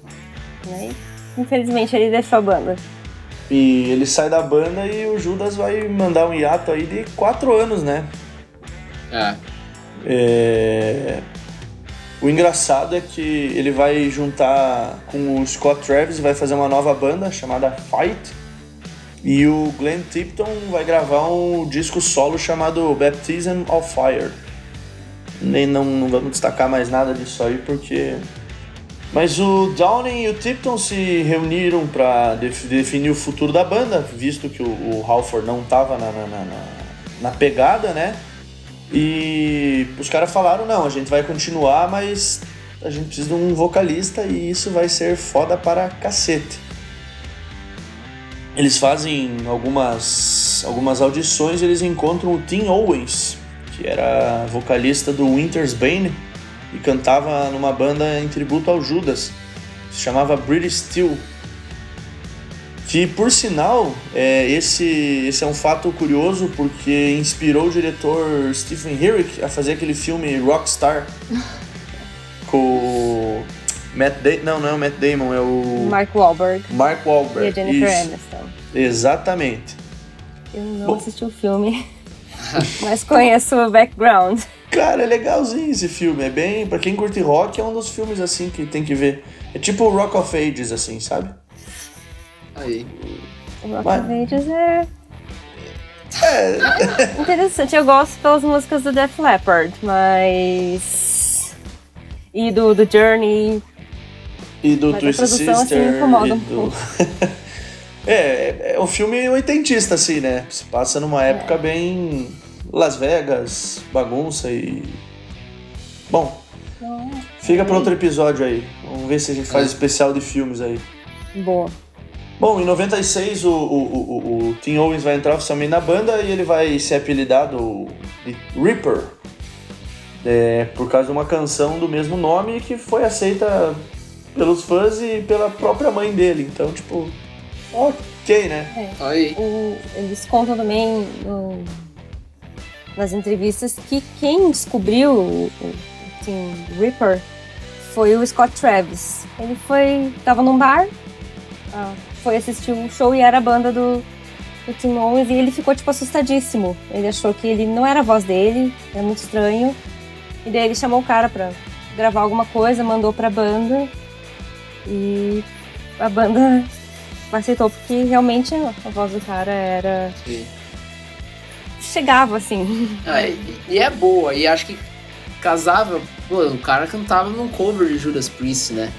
Né? Infelizmente ele deixou a banda. E ele sai da banda e o Judas vai mandar um hiato aí de quatro anos, né? É. é... O engraçado é que ele vai juntar com o Scott Travis e vai fazer uma nova banda chamada Fight. E o Glenn Tipton vai gravar um disco solo chamado Baptism of Fire. Nem não, não vamos destacar mais nada disso aí porque mas o Downing e o Tipton se reuniram para def definir o futuro da banda, visto que o, o Halford não estava na, na, na, na, pegada, né? E os caras falaram: não, a gente vai continuar, mas a gente precisa de um vocalista e isso vai ser foda para cacete. Eles fazem algumas, algumas audições eles encontram o Tim Owens, que era vocalista do Winter's Bane e cantava numa banda em tributo ao Judas. Se chamava British Steel. Que, por sinal, é, esse, esse é um fato curioso porque inspirou o diretor Stephen Herrick a fazer aquele filme Rockstar (laughs) com Matt Damon. Não, não é o Matt Damon, é o. Mark Wahlberg. Mark Wahlberg. E a Jennifer isso. Aniston. Exatamente. Eu não Bom. assisti o filme, (laughs) mas conheço o background. Cara, é legalzinho esse filme. É bem. Pra quem curte rock, é um dos filmes assim que tem que ver. É tipo o Rock of Ages, assim, sabe? Aí. O Rock Mas- of Ages é É. (laughs) interessante. Eu gosto pelas músicas do Def Leppard, mas. E do, do Journey. E do Twisted assim, Sister. incomoda e um do... pouco. é, (laughs) é, é um filme oitentista, assim, né? Se passa numa época bem. Las Vegas, bagunça e. Bom, fica para outro episódio aí. Vamos ver se a gente faz É. especial de filmes aí. Boa. Bom, em 96 o, o, o, o- Tim Owens vai entrar oficialmente na banda e ele vai ser apelidado de Reaper. É, por causa de uma canção do mesmo nome que foi aceita pelos fãs e pela própria mãe dele. Então, tipo, ok, né? Aí. O- eles contam também no- nas entrevistas que quem descobriu o, o Tim Ripper foi o Scott Travis. Ele foi. tava num bar, ah, foi assistir um show e era a banda do, do Tim Owens e ele ficou tipo assustadíssimo. Ele achou que ele não era a voz dele, era muito estranho. E daí ele chamou o cara pra gravar alguma coisa, mandou pra banda e a banda (laughs) aceitou porque realmente a voz do cara era. Sim. chegava assim. Ah, e, e é boa, e acho que casava. Pô, o cara cantava num cover de Judas Priest, né?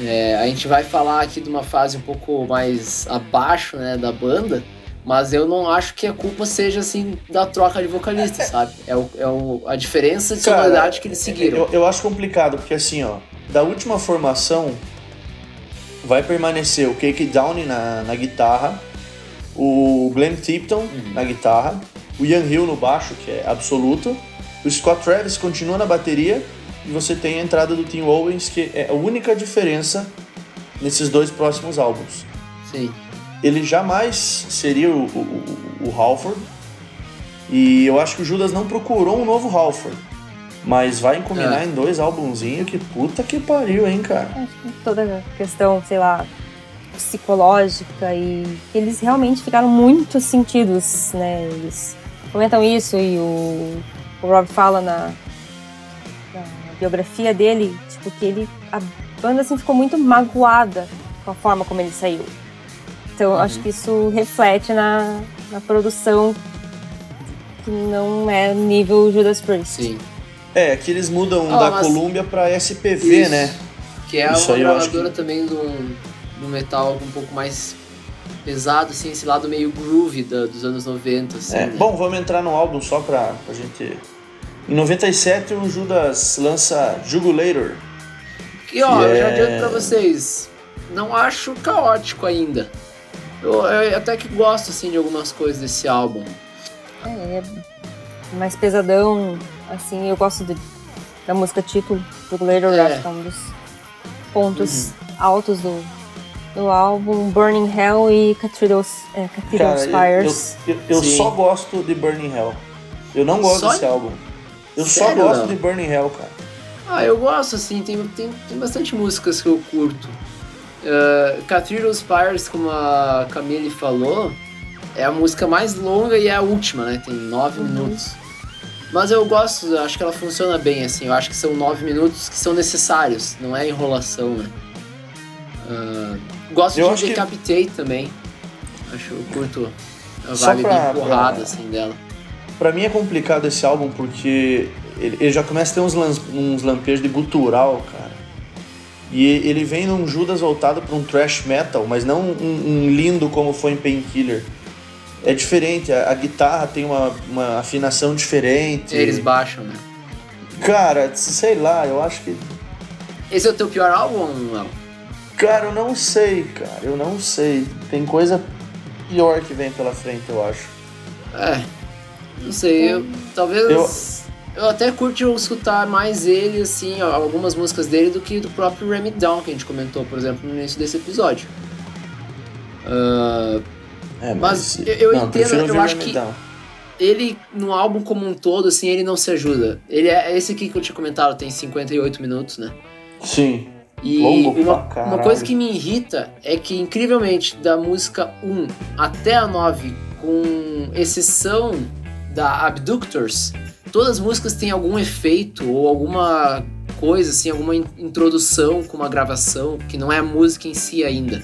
É, a gente vai falar aqui de uma fase um pouco mais abaixo, né, da banda, mas eu não acho que a culpa seja assim da troca de vocalista, sabe? É, o, é o, a diferença de sonoridade que eles seguiram. Eu, eu acho complicado, porque assim, ó, da última formação vai permanecer o Cake Downey na, na guitarra, o Glenn Tipton na guitarra, o Ian Hill no baixo, que é absoluto, o Scott Travis continua na bateria e você tem a entrada do Tim Owens, que é a única diferença nesses dois próximos álbuns. Sim. Ele jamais seria o, o, o- Halford. E eu acho que o Judas não procurou um novo Halford. Mas vai combinar É. em dois álbumzinhos que puta que pariu, hein, cara. Acho que toda a questão, sei lá, psicológica e eles realmente ficaram muito sentidos, né? Eles comentam isso e o, o Rob fala na biografia dele, tipo, que ele. A banda assim ficou muito magoada com a forma como ele saiu. Então eu acho que isso reflete na, na produção que não é nível Judas Priest. Sim. É, que eles mudam Ah, da mas- Columbia pra SPV, Isso. né? Que é Isso uma gravadora também do, do metal um pouco mais pesado, assim, esse lado meio groove da- dos anos 90, assim, É, né? Bom, vamos entrar no álbum só pra, pra gente. Em 97 o Judas lança Jugulator. E ó, eu já é- adianto pra vocês, não acho caótico ainda. Eu, eu até que gosto, assim, de algumas coisas desse álbum. É, é mais pesadão, assim, eu gosto de- da música título Later, É. acho que é um dos pontos altos do, do álbum, Burning Hell e Cathedral, é, Cathedral Cara, eu, Spires. eu, eu- eu só gosto de Burning Hell. Eu não gosto Só? desse álbum. Eu só Sério, gosto não? de Burning Hell, cara. Ah, eu gosto, assim, tem, tem, tem bastante músicas que eu curto. Uh, Cathedral Spires, como a Camille falou, é a música mais longa e é a última, né? Tem nove Uhum. minutos. Mas eu gosto, acho que ela funciona bem, assim. Eu acho que são nove minutos que são necessários, não é enrolação, né? Uh, gosto Eu de acho que- Decapitate também. Acho, eu curto a Só vibe pra- bem porrada, pra- assim, dela. Pra mim é complicado esse álbum porque ele, ele já começa a ter uns, lan- uns lampejos de gutural, cara. E ele vem num Judas voltado pra um thrash metal, mas não um, um lindo como foi em Painkiller. É diferente, a, a guitarra tem uma, uma afinação diferente. Eles baixam, né? Cara, sei lá, eu acho que Esse é o teu pior álbum, não? Cara, eu não sei, cara. Eu não sei. Tem coisa pior que vem pela frente, eu acho. É. Não sei, eu talvez. Eu, eu até curto escutar mais ele, assim, algumas músicas dele do que do próprio Remy Down, que a gente comentou, por exemplo, no início desse episódio. Uh, é, mas, mas, eu, eu não, entendo, eu acho que Down. ele, no álbum como um todo, assim, ele não se ajuda. Ele é esse aqui que eu tinha comentado, tem 58 minutos, né? Sim. E uma, uma, coisa que me irrita é que, incrivelmente, da música 1 até a 9, com exceção da Abductors, todas as músicas têm algum efeito ou alguma coisa, assim, alguma introdução com uma gravação que não é a música em si ainda.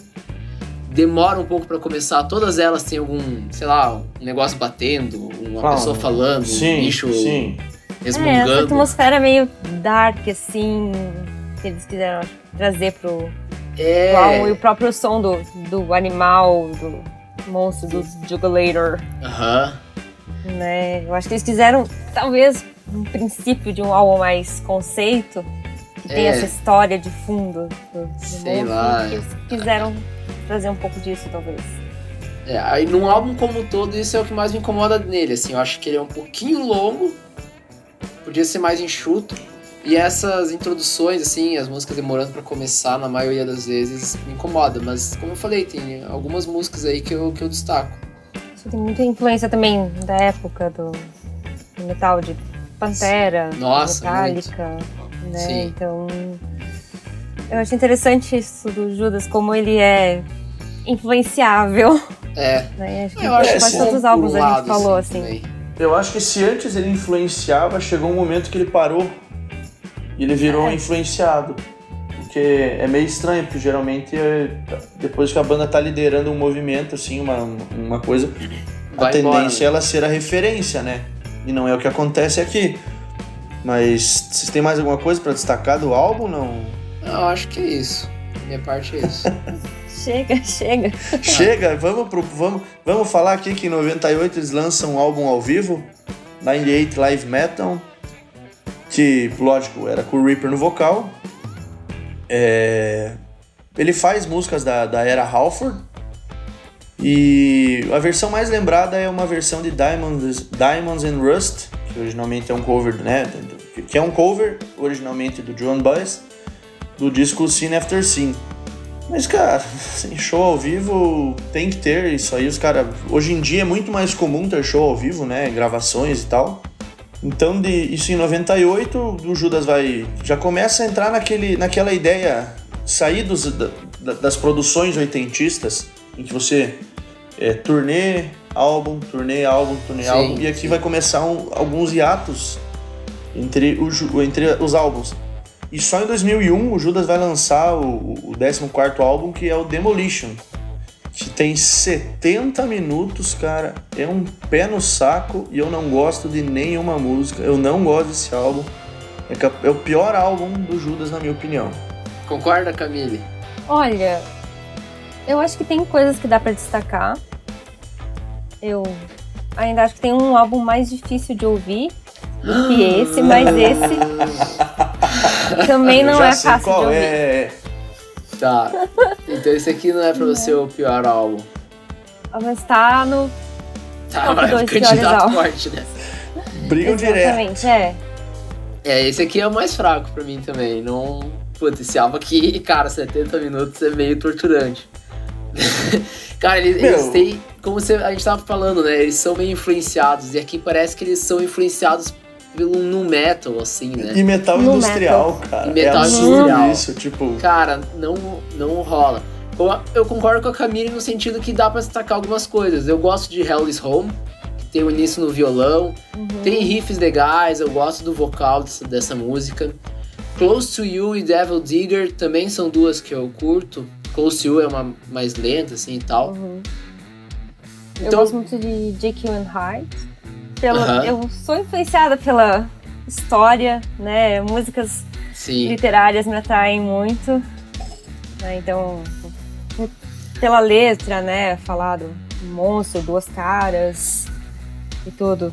Demora um pouco para começar, todas elas têm algum, sei lá, um negócio batendo, uma pessoa falando, sim, um bicho sim. resmungando. É, essa atmosfera meio dark, assim, que eles quiseram trazer pro, é... álbum e o próprio som do, do animal, do monstro, do Jugulator. Aham. Né? Eu acho que eles quiseram, talvez, um princípio de um álbum mais conceito, que tem é. essa história de fundo do, Sei lá. eles quiseram trazer um pouco disso, talvez. É, aí num álbum como um todo, isso é o que mais me incomoda nele, assim, eu acho que ele é um pouquinho longo, podia ser mais enxuto, e essas introduções, assim, as músicas demorando para começar, na maioria das vezes, me incomoda. Mas, como eu falei, tem algumas músicas aí que eu, que eu destaco. Isso tem muita influência também da época do, do metal de Pantera, Nossa, Metallica, né? Sim. Então, eu acho interessante isso do Judas, como ele é influenciável. É. (laughs) Né? Acho que eu acho quase todos os álbuns a gente falou, assim. assim. Eu acho que se antes ele influenciava, chegou um momento que ele parou e ele virou é. influenciado. Porque é meio estranho, porque geralmente é, depois que a banda tá liderando um movimento, assim, uma, uma coisa, Vai a tendência é ela ser a referência, né? E não é o que acontece aqui. Mas vocês têm mais alguma coisa para destacar do álbum, não? Eu acho que é isso. Minha parte é isso. (laughs) chega, chega. Chega, vamos, pro, vamos, vamos falar aqui que em 98 eles lançam um álbum ao vivo, 98 Live Metal que, lógico, era com o Reaper no vocal. É... Ele faz músicas da, da era Halford. E a versão mais lembrada é uma versão de Diamonds, Diamonds and Rust, que originalmente é um cover, né? Que é um cover originalmente do John Baez, do disco Scene After Scene. Mas, cara, (laughs) assim, show ao vivo tem que ter isso aí. Os caras. Hoje em dia é muito mais comum ter show ao vivo, né? Gravações e tal. Então, de, isso em 98, o Judas vai já começa a entrar naquele, naquela ideia, sair dos, da, das produções oitentistas, em que você é, turnê, álbum, turnê, álbum, turnê, Sim. álbum, e aqui vai começar um, alguns hiatos entre, o, entre os álbuns. E só em 2001 o Judas vai lançar o, o 14 álbum, que é o Demolition, que tem 70 minutos, cara. É um pé no saco e eu não gosto de nenhuma música. Eu não gosto desse álbum. É, é o pior álbum do Judas, na minha opinião. Concorda, Camille? Olha, eu acho que tem coisas que dá para destacar. Eu ainda acho que tem um álbum mais difícil de ouvir do que (gasps) esse, mas esse (laughs) também não é fácil de ouvir. É. Tá. Então esse aqui não é pra você o pior álbum. Ah, mas tá no. Tá, vai dois candidato forte, né? Brigam Exatamente, é. É, esse aqui é o mais fraco pra mim também. Não. Putz, esse álbum aqui, cara, 70 minutos é meio torturante. (laughs) cara, eles, eles, têm. Como você, a gente tava falando, né? Eles são meio influenciados. E aqui parece que eles são influenciados pelo nu metal, assim, né? E metal nu industrial, metal. cara. E metal é industrial. isso, tipo... Cara, não, não rola. Eu, eu concordo com a Camille no sentido que dá pra destacar algumas coisas. Eu gosto de Hell is Home, que tem o início no violão. Uhum. Tem riffs legais, eu gosto do vocal dessa, dessa música. Close to You e Devil Digger também são duas que eu curto. Close to You é uma mais lenta, assim, e tal. Uhum. Então, eu gosto muito de JQ and Hyde uhum. eu sou influenciada pela história, né? Músicas Sim. literárias me atraem muito. Né? Então, pela letra, né? Falado monstro, duas caras e tudo.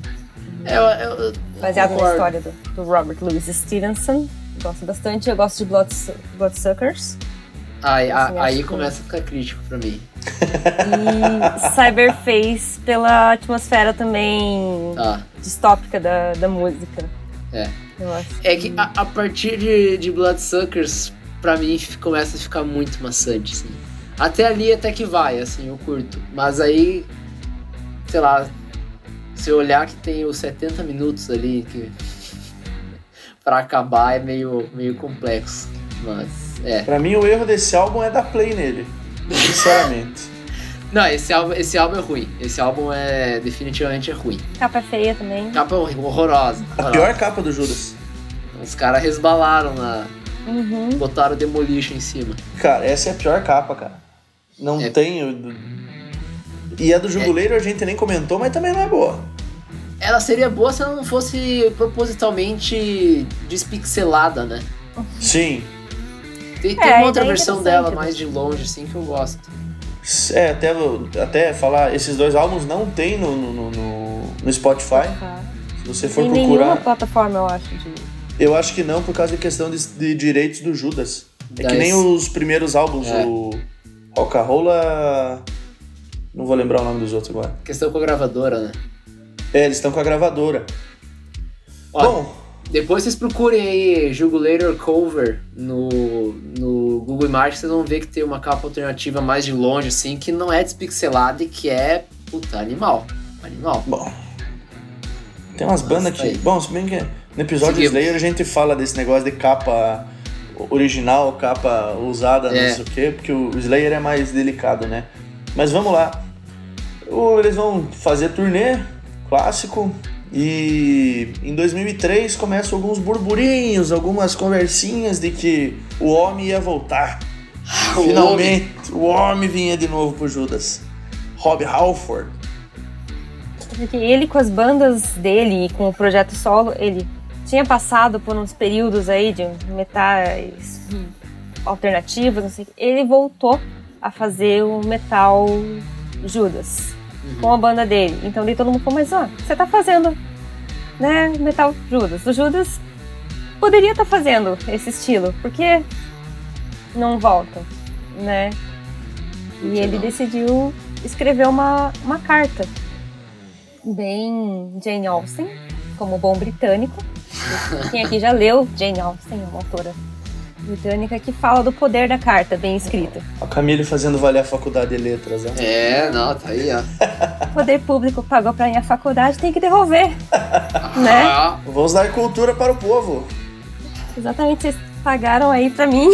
Eu, eu, Baseado na história do, do, Robert Louis Stevenson. Gosto bastante. Eu gosto de Blood, Bloodsuckers. Aí, Assim, a- aí acho que- começa a ficar crítico pra mim. E Cyberface pela atmosfera também Tá. distópica da, da música. É. Eu acho. É que a, a partir de, de Bloodsuckers, pra mim, começa a ficar muito maçante, assim. Até ali até que vai, assim, eu curto. Mas aí, sei lá, se eu olhar que tem os 70 minutos ali que (laughs) pra acabar é meio, meio complexo. Mas, é. Pra mim, o erro desse álbum é dar play nele. Sinceramente. Não, esse álbum, esse álbum é ruim. Esse álbum é definitivamente é ruim. Capa feia também. Capa horrorosa. A horrorosa. pior capa do Judas. Os caras resbalaram na. Uhum. botaram Demolition em cima. Cara, essa é a pior capa, cara. Não É. tem. E a do Juguleiro a gente nem comentou, mas também não é boa. Ela seria boa se ela não fosse propositalmente despixelada, né? Sim. Tem, tem É, uma outra é versão dela né? mais de longe, assim, que eu gosto. É, até, até falar, esses dois álbuns não tem no, no, no, no Spotify. Se você for Em nenhuma procurar. plataforma, eu acho. De... Eu acho que não, por causa de questão de, de direitos do Judas. É Das- que nem os primeiros álbuns, É. o Rock'n'Rolla. Não vou lembrar o nome dos outros agora. Questão com a gravadora, né? É, eles estão com a gravadora. Ó, Bom, depois vocês procurem aí Jugulator Cover no, no Google Imagens, vocês vão ver que tem uma capa alternativa mais de longe, assim, que não é despixelada e que é, puta, animal. Animal. bom. Tem umas bandas que. aí. Bom, se bem que no episódio Seguimos. Slayer a gente fala desse negócio de capa original, capa usada, É. não sei o quê, porque o Slayer é mais delicado, né? Mas vamos lá. Eles vão fazer turnê clássico e em 2003 começam alguns burburinhos, algumas conversinhas de que o homem ia voltar. (laughs) O Finalmente, o homem vinha de novo pro Judas. Rob Halford. Porque ele, com as bandas dele e com o projeto solo, ele tinha passado por uns períodos aí de metais alternativos, não sei. Ele voltou a fazer o metal Judas com a banda dele. Então daí todo mundo falou, mas ó, você tá fazendo, né, metal Judas. O Judas poderia estar fazendo esse estilo, por que não volta, né? E ele não? decidiu escrever uma, uma carta bem Jane Austen, como bom britânico. (laughs) Quem aqui já leu Jane Austen, uma autora britânica que fala do poder da carta bem escrita. A Camille fazendo valer a faculdade de letras, né? É, não, tá aí, ó. (laughs) O poder público pagou pra ir à faculdade, tem que devolver. Né? Ah, Vamos dar cultura para o povo. Exatamente, vocês pagaram aí pra mim.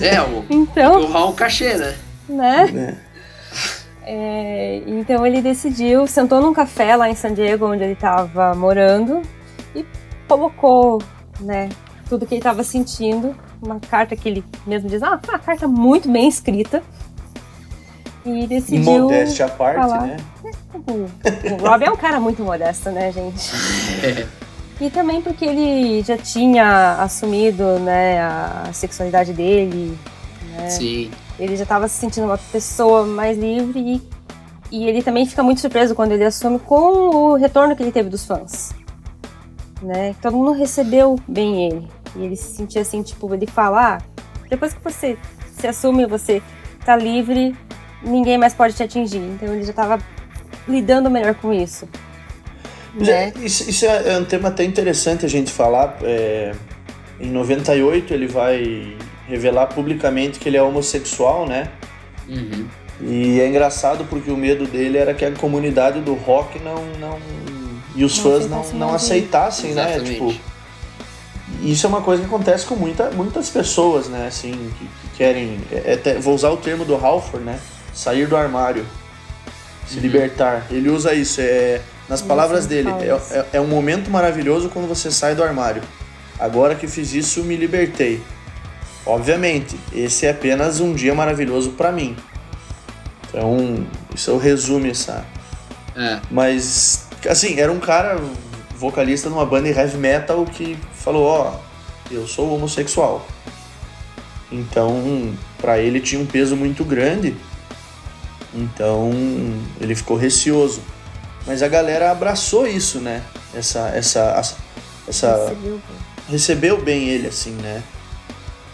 é, o, (laughs) Então, honrar um cachê, né? né? né? É, então ele decidiu, sentou num café lá em San Diego, onde ele estava morando, e colocou, né, tudo que ele estava sentindo, uma carta que ele mesmo diz, ah, uma carta muito bem escrita. E decidiu. Modéstia à parte, falar. né? O, o Rob é um cara muito modesto, né, gente? (laughs) E também porque ele já tinha assumido, né, a sexualidade dele, né? Sim. Ele já estava se sentindo uma pessoa mais livre e, e ele também fica muito surpreso quando ele assume com o retorno que ele teve dos fãs. Né? Todo mundo recebeu bem ele. E ele se sentia assim, tipo, ele fala, ah, depois que você se assume, você tá livre, ninguém mais pode te atingir. Então ele já estava lidando melhor com isso. Mas Né? é- Isso, isso é um tema até interessante a gente falar. É, em 98 ele vai revelar publicamente que ele é homossexual, né? Uhum. E é engraçado porque o medo dele era que a comunidade do rock não. não e os Não fãs não, não aceitassem, né? Exatamente. Tipo, isso é uma coisa que acontece com muita, muitas pessoas, né? Assim, que, que querem. é- é vou usar o termo do Halford, né? Sair do armário. Se Uhum. libertar. Ele usa isso. É, nas Ele palavras dele, é, é, é um momento maravilhoso quando você sai do armário. Agora que fiz isso, me libertei. Obviamente, esse é apenas um dia maravilhoso pra mim. Então, isso eu resumo essa. É. Mas, assim, era um cara vocalista numa banda de heavy metal que falou: Ó, eu sou homossexual. Então, pra ele tinha um peso muito grande. Então, ele ficou receoso. Mas a galera abraçou isso, né? Essa. essa, essa, Recebeu. recebeu bem ele, assim, né?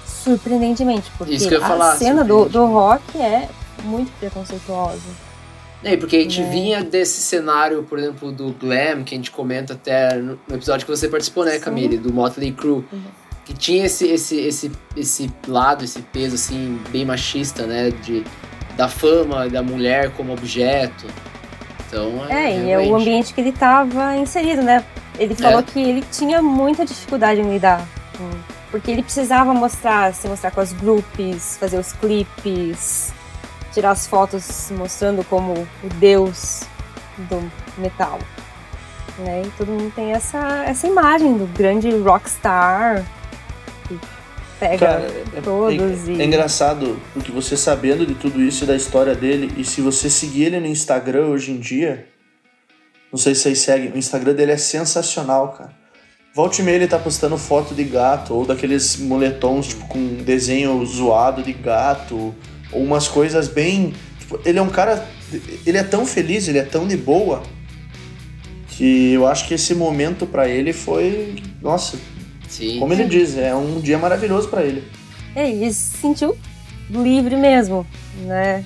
Surpreendentemente, porque a cena do, do rock é muito preconceituosa. É, porque a gente É. vinha desse cenário, por exemplo, do glam, que a gente comenta até no episódio que você participou, né, Sim. Camille, do Motley Crue. Uhum. Que tinha esse, esse, esse, esse lado, esse peso, assim, bem machista, né, de, da fama da mulher como objeto. Então, É, e é realmente. o ambiente que ele estava inserido, né? Ele falou que ele tinha muita dificuldade em lidar com. Porque ele precisava mostrar, se mostrar com as groups, fazer os clipes, tirar as fotos mostrando como o deus do metal. Né? E todo mundo tem essa, essa imagem do grande rockstar que pega Cara, é, todos é, e. é engraçado, porque você sabendo de tudo isso e da história dele, e se você seguir ele no Instagram hoje em dia, não sei se vocês seguem, o Instagram dele é sensacional, cara. Volte e meia ele tá postando foto de gato, ou daqueles moletons, tipo, com desenho zoado de gato, umas coisas bem. Tipo, ele é um cara. Ele é tão feliz, ele é tão de boa, que eu acho que esse momento pra ele foi. Nossa, Sim. como ele diz, é um dia maravilhoso pra ele. É, ele se sentiu livre mesmo, né?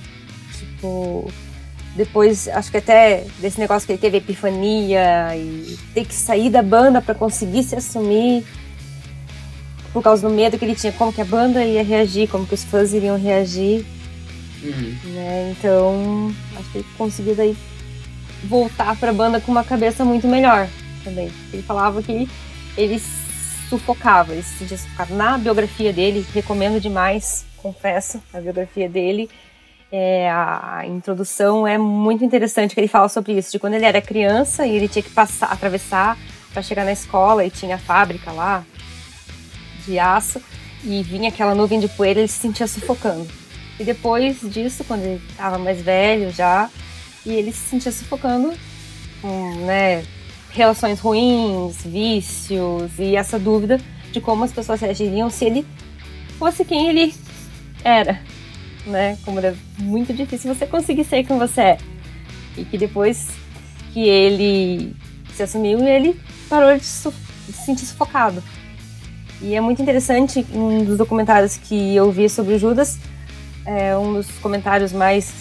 Tipo, depois, acho que até desse negócio que ele teve epifania e ter que sair da banda pra conseguir se assumir por causa do medo que ele tinha, como que a banda ia reagir, como que os fãs iriam reagir, Uhum. né? Então, acho que ele conseguiu daí voltar pra banda com uma cabeça muito melhor também. Ele falava que ele sufocava, ele se sentia sufocado. Na biografia dele, recomendo demais, confesso, a biografia dele. É, a a introdução é muito interessante, que ele fala sobre isso, de quando ele era criança e ele tinha que passar, atravessar para chegar na escola e tinha a fábrica lá de aço e vinha aquela nuvem de poeira, ele se sentia sufocando. E depois disso, quando ele estava mais velho já, e ele se sentia sufocando com, né, relações ruins, vícios e essa dúvida de como as pessoas reagiriam se ele fosse quem ele era, né? Como era muito difícil você conseguir ser quem você é. E que depois que ele se assumiu, ele parou de, se sentir sufocado. E é muito interessante, um dos documentários que eu vi sobre o Judas, é, um dos comentários mais,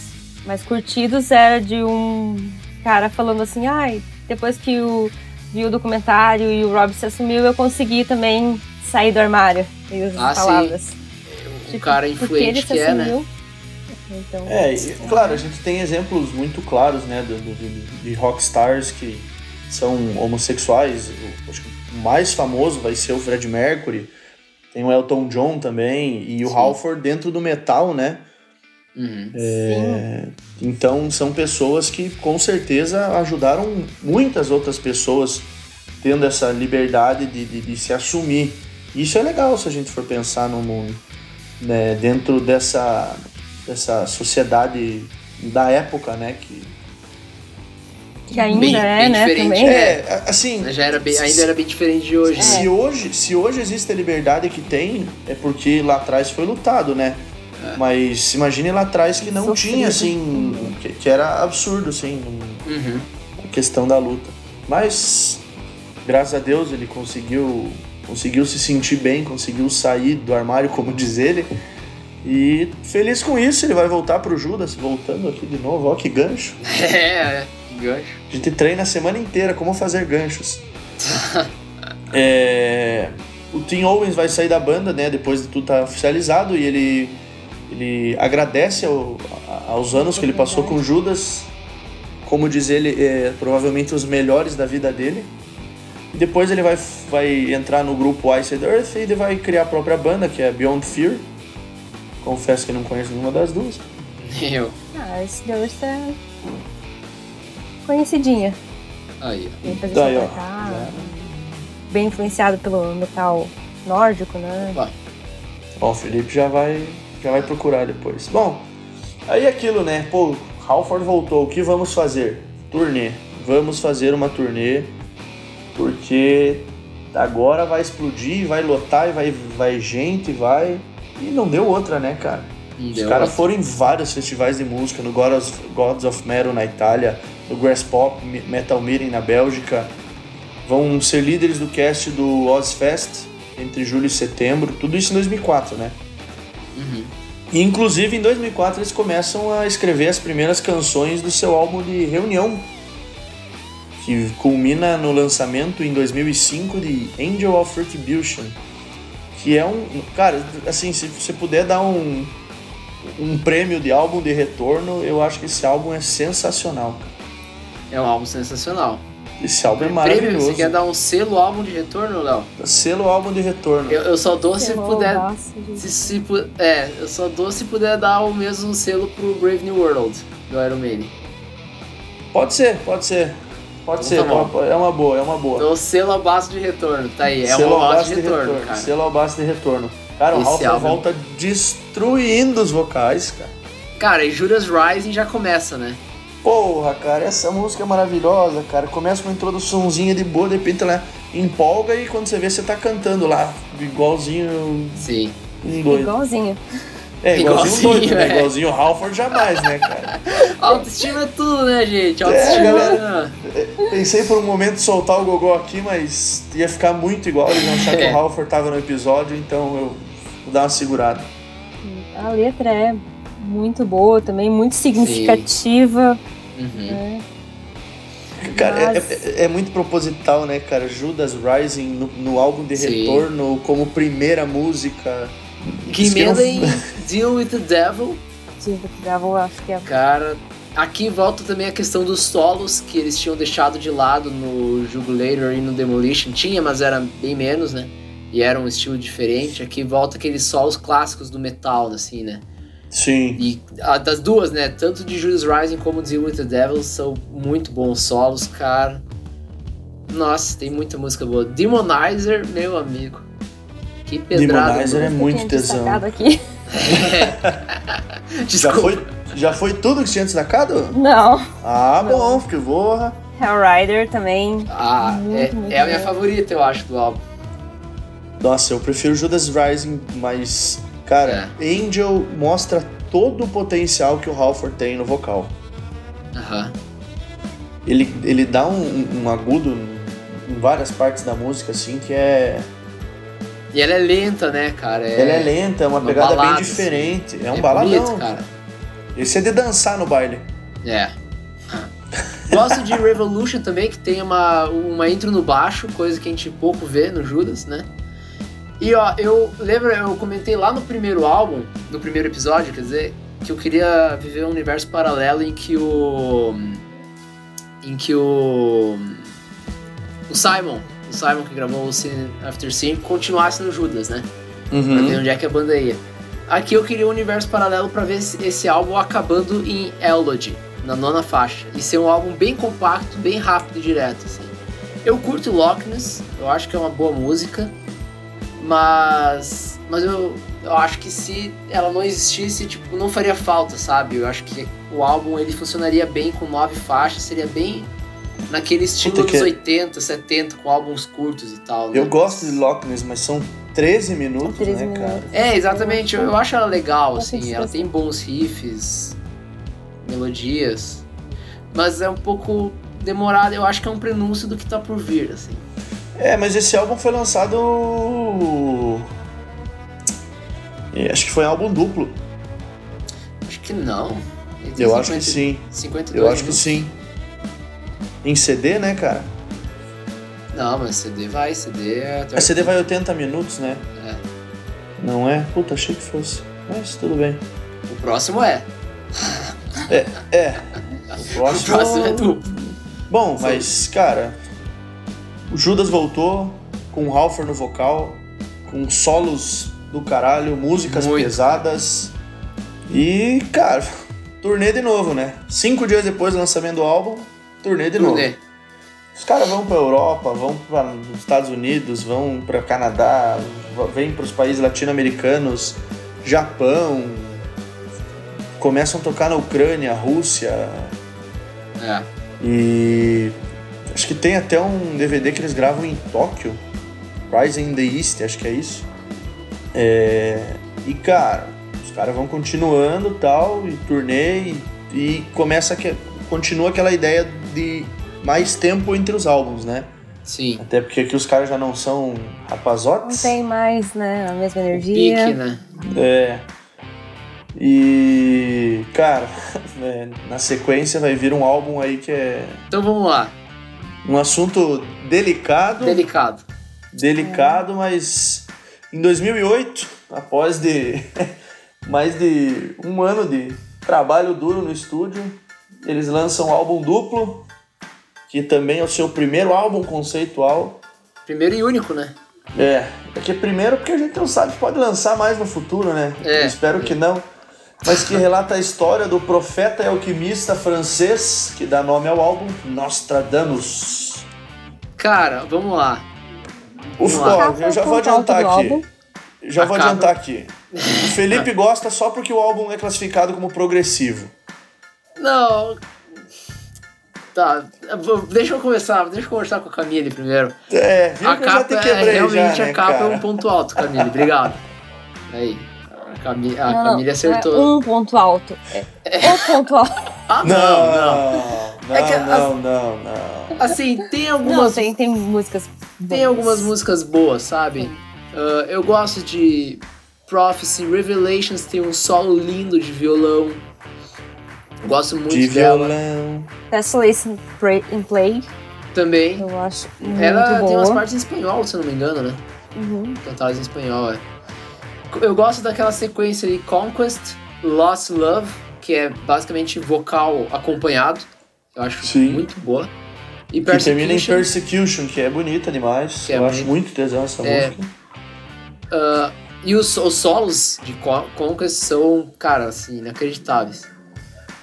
mais curtidos era de um cara falando assim, ai, depois que eu vi o documentário e o Rob se assumiu, eu consegui também sair do armário. E as Ah, sim. palavras. O Tipo, cara influente que é, né? assumiu. Então, É, e, claro, a gente tem exemplos muito claros, né, do- do- do- de rockstars que são homossexuais. O- acho que o mais famoso vai ser o Fred Mercury. Tem o Elton John também e o Sim. Halford dentro do metal, né? Uhum. É, então são pessoas que com certeza ajudaram muitas outras pessoas tendo essa liberdade de, de, de se assumir. Isso é legal se a gente for pensar no mundo, né, dentro dessa, dessa sociedade da época, né? Que, que ainda Bem- é, bem né, diferente, também. é, assim, Já era bem, ainda era bem diferente de hoje. né? se, hoje, se hoje existe a liberdade que tem, é porque lá atrás foi lutado, né? Mas imagine lá atrás que não Sofrido. tinha, assim, que, que era absurdo, assim, Uhum. a questão da luta. Mas, graças a Deus, ele conseguiu, conseguiu se sentir bem, conseguiu sair do armário, como diz ele. E feliz com isso, ele vai voltar pro Judas, voltando aqui de novo, ó que gancho. (laughs) É, é. Gancho. A gente treina a semana inteira como fazer ganchos. (laughs) É, o Tim Owens vai sair da banda, né? Depois de tudo tá oficializado e ele, ele agradece ao- aos anos que ele passou com Judas. Como diz ele, é, provavelmente os melhores da vida dele. E depois ele vai, vai entrar no grupo Iced Earth e ele vai criar a própria banda, que é Beyond Fear. Confesso que não conheço nenhuma das duas. Eu. Ah, esse Deus é conhecidinha. Aí, ó. Bem fazer Daí, ó, já. bem influenciado pelo metal nórdico, né? Ó, Bom, o Felipe já vai, já vai procurar depois. Bom, aí aquilo, né? Pô, Halford voltou, o que vamos fazer? Turnê. Vamos fazer uma turnê, porque agora vai explodir, vai lotar, e vai, vai gente, vai. E não deu outra, né, cara? não Os caras foram em vários festivais de música, no Gods of, Gods of Metal na Itália, no Grass Pop Me- Metal Meeting na Bélgica. Vão ser líderes do cast do Ozfest entre julho e setembro, tudo isso em 2004, né? Uhum. E, inclusive em 2004 eles começam a escrever as primeiras canções do seu álbum de reunião, que culmina no lançamento em 2005 de Angel of Retribution, que é um, cara, assim, se você puder dar um um prêmio de álbum de retorno, eu acho que esse álbum é sensacional. É um álbum sensacional. Esse álbum é Prêmio, maravilhoso. você quer dar um selo álbum de retorno, Léo? Selo álbum de retorno. Eu, eu só dou se puder. gente. Se, se, é, eu só dou se puder dar o mesmo selo pro Brave New World do Iron Maiden. Pode ser, pode ser. Pode Então ser, tá bom. pode- é uma boa, é uma boa. Então, selo ao baço de retorno, tá aí. É Selo um ao baço de retorno, cara. Selo ao baço de retorno. Cara, o Esse Halford álbum- volta destruindo os vocais, cara. Cara, e Judas Rising já começa, né? Porra, cara, essa música é maravilhosa, cara. Começa com uma introduçãozinha de boa, de repente ela empolga e quando você vê, você tá cantando lá, igualzinho Sim. um doido. Igualzinho. É, igualzinho um Igualzinho, doido, né? é. Igualzinho o Halford jamais, né, cara? (laughs) Autoestima é tudo, né, gente? Autoestima. galera. Pensei por um momento em soltar o Gogó aqui, mas ia ficar muito igual, eles iam achar que É. o Halford tava no episódio, então eu vou dar uma segurada. A letra é muito boa também, muito significativa. Uhum. né? Cara, é- Mas- é, é muito proposital, né, cara? Judas Rising no, no álbum de Sim. retorno como primeira música. Que não- emenda em Deal with the Devil. Tipo, que já vou, acho que é. Cara, aqui volta também a questão dos solos que eles tinham deixado de lado no Jugulator e no Demolition. Tinha, mas era bem menos, né? E era um estilo diferente. Aqui volta aqueles solos clássicos do metal, assim, né? Sim. E a- das duas, né? Tanto de Judas Rising como de with the Devil são muito bons solos, cara. Nossa, tem muita música boa. Demonizer, meu amigo. Que pedrada. Demonizer é muito tesão. aqui. (laughs) Já Desculpa. foi, já foi tudo que tinha destacado? Não. Ah, Não. bom, porque porra. Hellrider também. Ah, Muito, é, muito é a minha favorita, eu acho, do álbum. Nossa, eu prefiro Judas Rising, mas, cara, Angel mostra todo o potencial que o Halford tem no vocal. Aham. Ele, ele dá um, um agudo em várias partes da música, assim, que é. E ela é lenta, né, cara? Ela é lenta, é uma, uma pegada balada, bem diferente. É um é baladão. bonito, cara. Esse é de dançar no baile. É. Gosto de Revolution também, que tem uma, uma intro no baixo, coisa que a gente pouco vê no Judas, né? E ó, eu lembro, eu comentei lá no primeiro álbum, no primeiro episódio, quer dizer, que eu queria viver um universo paralelo em que o. em que o. o Simon, o Simon que gravou o Sin After Sin, continuasse no Judas, né? Pra ver onde é que a banda ia. Aqui eu queria um universo paralelo pra ver esse, esse álbum acabando em Eulogy, na nona faixa. E ser um álbum bem compacto, bem rápido e direto, assim. Eu curto Loch Ness, eu acho que é uma boa música, mas. Mas eu, eu acho que se ela não existisse, tipo, não faria falta, sabe? Eu acho que o álbum ele funcionaria bem com nove faixas, seria bem naquele estilo Puta dos que- 80, 70, com álbuns curtos e tal. né? Eu gosto de Loch Ness, mas são 13 minutos, 13 né, cara? minutos. É, exatamente. Eu, eu acho ela legal, assim. Ela tem bons riffs, melodias. Mas é um pouco demorado. Eu acho que é um prenúncio do que tá por vir, assim. É, mas esse álbum foi lançado. É, Acho que foi um álbum duplo. Acho que não. Eu acho que 50 sim. 52 Eu acho que sim. Em CD, né, cara? Não, mas CD vai, CD é. até- A CD vai 80 minutos, né? É. Não é? Puta, achei que fosse. Mas tudo bem. O próximo é. É. O (laughs) O próximo. próximo é duplo. Bom, mas, cara. O Judas voltou com o Halford no vocal, com solos do caralho, músicas Muito. pesadas. E, cara, (laughs) turnê de novo, né? Cinco dias depois do lançamento do álbum, turnê de novo. Turnê. Os caras vão pra Europa, vão para os Estados Unidos, vão pra Canadá, vêm pros países latino-americanos, Japão, começam a tocar na Ucrânia, Rússia É. e acho que tem até um DVD que eles gravam em Tóquio, Rising in the East, acho que é isso. É, E cara, os caras vão continuando tal, e turnê e, e começa que continua aquela ideia de mais tempo entre os álbuns, né? Sim. Até porque aqui os caras já não são Não rapazotes. tem mais, né, a mesma O energia. pique, né? É. E. Cara, (laughs) é, na sequência vai vir um álbum aí que é Então vamos lá. Um assunto delicado. Delicado. delicado, mas em 2008, após de (laughs) mais de um ano de trabalho duro no estúdio, eles lançam um álbum duplo, que também é o seu primeiro álbum conceitual. Primeiro e único, né? É, é que é primeiro porque a gente não sabe, pode lançar mais no futuro, né? É. Eu espero que não. Mas que relata a história do profeta e alquimista francês, que dá nome ao álbum Nostradamus. Cara, vamos lá. O, Vamos lá. ó, eu já vou Capa adiantar aqui. Já vou adiantar aqui. O Felipe (laughs) gosta só porque o álbum é classificado como progressivo. Não. Tá, deixa eu começar, deixa eu conversar com a Camille primeiro. É, viu a que eu já te capa é quebrei realmente já, né, a capa cara? é um ponto alto, Camille. Obrigado. (laughs) Aí, Camille, a Não, não, Camille não acertou. é um ponto alto. É o ponto alto. (laughs) Ah, Não, não, não. não, não, É que não, não, não. Assim, tem Não, algumas, tem, tem músicas. tem boas. algumas músicas boas, sabe? Ah, eu gosto de Prophecy, Revelations tem um solo lindo de violão. Gosto muito De dela violão. Tesselation in Play- in Play, também. eu acho muito Ela boa. tem umas partes em espanhol, se eu não me engano, né? Uhum. cantadas em espanhol, é. Eu gosto daquela sequência de Conquest, Lost Love, que é basicamente vocal acompanhado. Eu acho Sim. muito boa. E Que termina em Persecution, que é bonita demais. Que é eu acho bonita. muito tesão essa É. música. ah, e os, os solos de Con- Conquest são, cara, assim, inacreditáveis.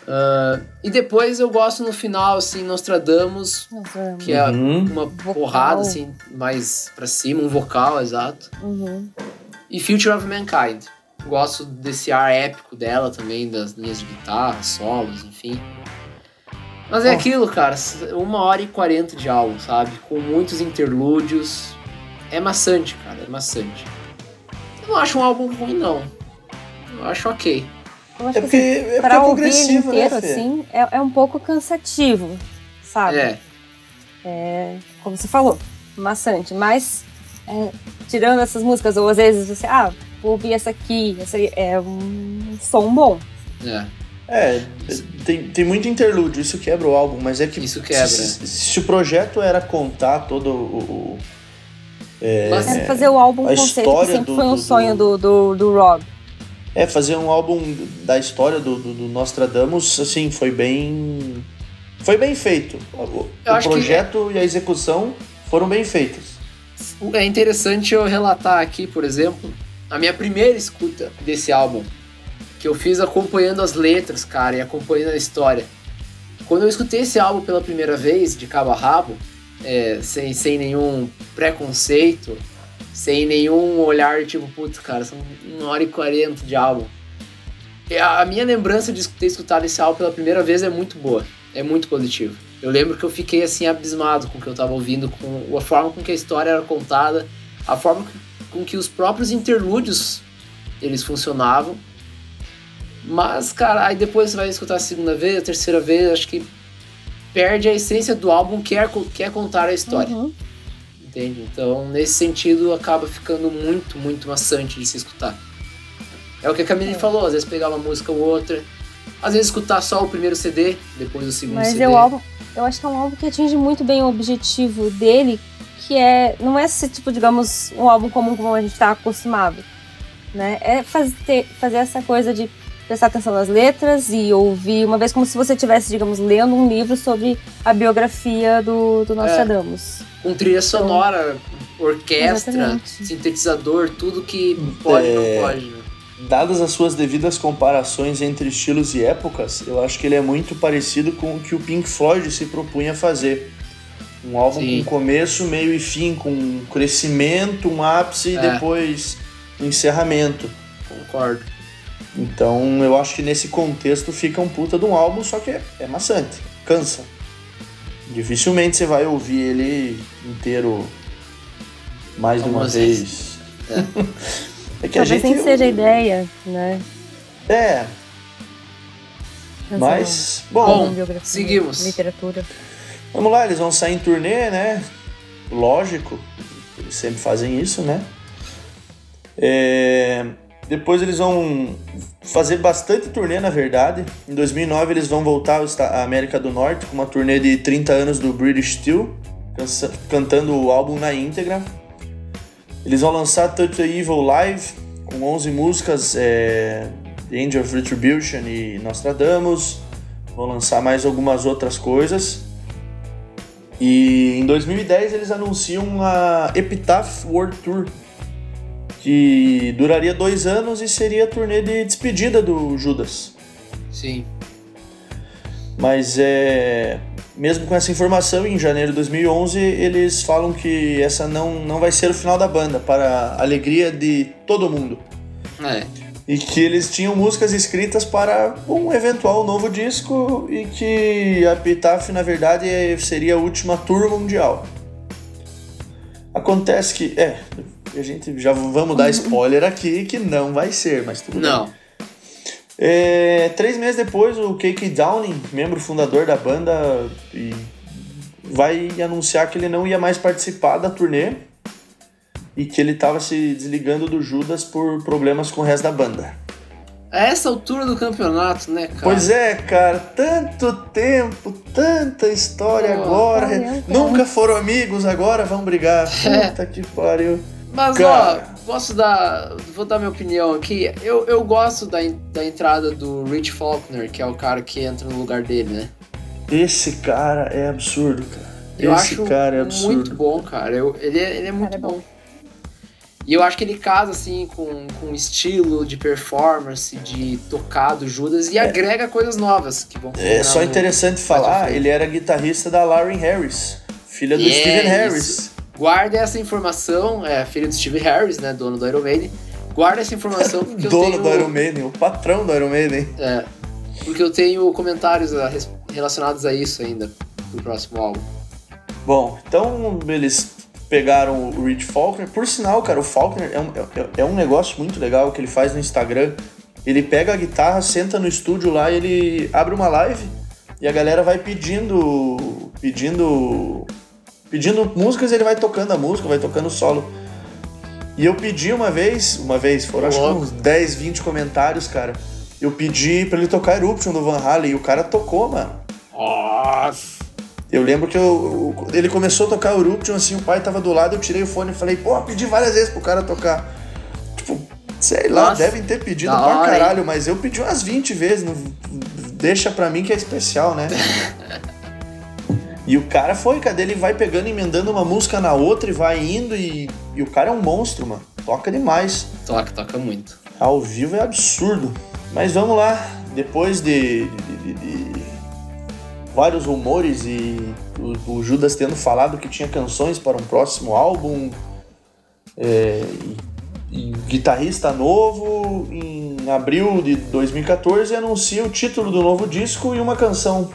Ah, e depois eu gosto no final, assim, Nostradamus, Nossa, que é Uhum. uma Vocal. porrada, assim, mais pra cima, um vocal, exato. uhum. E Future of Mankind. Gosto desse ar épico dela também, das linhas de guitarra, solos, enfim. Mas é Ó. aquilo, cara, uma hora e quarenta de álbum, sabe? Com muitos interlúdios. É maçante, cara, é maçante. Eu não acho um álbum ruim, não. Eu acho ok. Eu acho É que porque, assim, é porque pra é ouvir ele progressivo, inteiro, né, assim, é, é um pouco cansativo, sabe? É, Como você falou, maçante. Mas, é, tirando essas músicas, ou às vezes você, ah, vou ouvir essa aqui, essa aí, é um som bom. é. É, tem, tem muito interlúdio, isso quebra o álbum, mas é que Isso quebra. Se, se o projeto era contar todo o. o- Mas Era fazer o álbum a conceito, que história sempre do- foi um do- sonho do, do, do Rob. é, fazer um álbum da história do, do, do Nostradamus, assim, foi bem. Foi bem feito. O, o que- projeto e a execução foram bem feitas. É interessante eu relatar aqui, por exemplo, a minha primeira escuta desse álbum, que eu fiz acompanhando as letras, cara, e acompanhando a história. Quando eu escutei esse álbum pela primeira vez, de cabo a rabo, é, sem, sem nenhum preconceito, sem nenhum olhar tipo, putz, cara, são uma hora e quarenta de álbum. E a minha lembrança de ter escutado esse álbum pela primeira vez é muito boa, é muito positivo. Eu lembro que eu fiquei assim abismado com o que eu tava ouvindo, com a forma com que a história era contada, a forma com que os próprios interlúdios eles funcionavam. Mas, cara, aí depois você vai escutar a segunda vez, a terceira vez, acho que perde a essência do álbum que é, que é contar a história, Uhum. entende? Então, nesse sentido, acaba ficando muito, muito maçante de se escutar. É o que a Camille É. falou, às vezes pegar uma música ou outra, às vezes escutar só o primeiro CD, depois o segundo Mas CD. é o álbum, eu acho que é um álbum que atinge muito bem o objetivo dele, que é não é esse tipo, digamos, um álbum comum como a gente está acostumado, né? É fazer, fazer essa coisa de prestar atenção nas letras e ouvir uma vez como se você estivesse, digamos, lendo um livro sobre a biografia do, do Nostradamus. com trilha sonora, orquestra, Exatamente. sintetizador, tudo que pode e É. não pode. Dadas as suas devidas comparações entre estilos e épocas, eu acho que ele é muito parecido com o que o Pink Floyd se propunha fazer. Um álbum Sim. com começo, meio e fim, com um crescimento, um ápice e É. depois um encerramento. Concordo. Então eu acho que nesse contexto fica um puta de um álbum, só que é, é maçante, cansa. Dificilmente você vai ouvir ele inteiro mais de uma Algumas vez. vezes. (laughs) É que a Talvez gente. nem seja a ideia, né? É, mas. Bom, biografia, seguimos. Literatura. vamos lá, eles vão sair em turnê, né? lógico, eles sempre fazem isso, né? É, depois eles vão fazer bastante turnê, na verdade. Em 2009 eles vão voltar à América do Norte com uma turnê de 30 anos do British Steel, cantando o álbum na íntegra. Eles vão lançar Touch the Evil Live com 11 músicas, é, Angel of Retribution e Nostradamus. Vão lançar mais algumas outras coisas. E em 2010 eles anunciam a Epitaph World Tour, que duraria dois anos e seria a turnê de despedida do Judas. Sim. Mas é. Mesmo com essa informação, em janeiro de 2011, eles falam que essa não, não vai ser o final da banda, para a alegria de todo mundo. É. E que eles tinham músicas escritas para um eventual novo disco e que a Epitaph, na verdade, seria a última tour mundial. Acontece que, é, a gente já vamos dar spoiler aqui que não vai ser, mas tudo Não. bem. É, três meses depois, o Cake Downing, membro fundador da banda, e vai anunciar que ele não ia mais participar da turnê e que ele estava se desligando do Judas por problemas com o resto da banda. A essa altura do campeonato, né, cara? Pois é, cara, tanto tempo, tanta história Pô, agora. valeu. Nunca foram amigos, agora vão brigar. (laughs) É. Puta que pariu. Mas, Cara. ó, posso dar. Vou dar minha opinião aqui. Eu, eu gosto da, da entrada do Rich Faulkner, que é o cara que entra no lugar dele, né? Esse cara é absurdo, cara. Eu Esse acho cara é absurdo. muito bom, cara. Eu, ele, é, ele é muito é bom. bom. E eu acho que ele casa, assim, com, com estilo de performance, de tocar do Judas e agrega coisas novas que vão É só interessante falar, ele era guitarrista da Lauren Harris, filha do é Steven Harris. isso. Guarda essa informação, é filho do Steve Harris, né, dono do Iron Maiden. Guarda essa informação porque eu Dono tenho... do Iron Maiden, o patrão do Iron Maiden. É, porque eu tenho comentários a relacionados a isso ainda pro próximo álbum. Bom, então eles pegaram o Rich Faulkner. Por sinal, cara, o Faulkner é um, é, é um negócio muito legal que ele faz no Instagram. Ele pega a guitarra, senta no estúdio lá, ele abre uma live e a galera vai pedindo. pedindo. Pedindo músicas e ele vai tocando a música, vai tocando o solo. E eu pedi uma vez, uma vez, foram acho que uns 10, 20 comentários, cara. Eu pedi pra ele tocar Eruption do Van Halen e o cara tocou, mano. Nossa! Eu lembro que eu, eu- ele começou a tocar o Eruption, assim, o pai tava do lado, eu tirei o fone e falei, pô, pedi várias vezes pro cara tocar. Tipo, sei lá, Nossa, devem ter pedido da pra hora, caralho, mas eu pedi umas 20 vezes. Não, deixa pra mim que é especial, né? (laughs) e o cara foi, cadê? Ele vai pegando, emendando uma música na outra e vai indo e, e o cara é um monstro, mano. Toca demais. Toca, toca muito. Ao vivo é absurdo. Mas vamos lá, depois de, de- de- de vários rumores e o, o Judas tendo falado que tinha canções para um próximo álbum, é, e, e guitarrista novo, em abril de 2014 anuncia o título do novo disco e uma canção.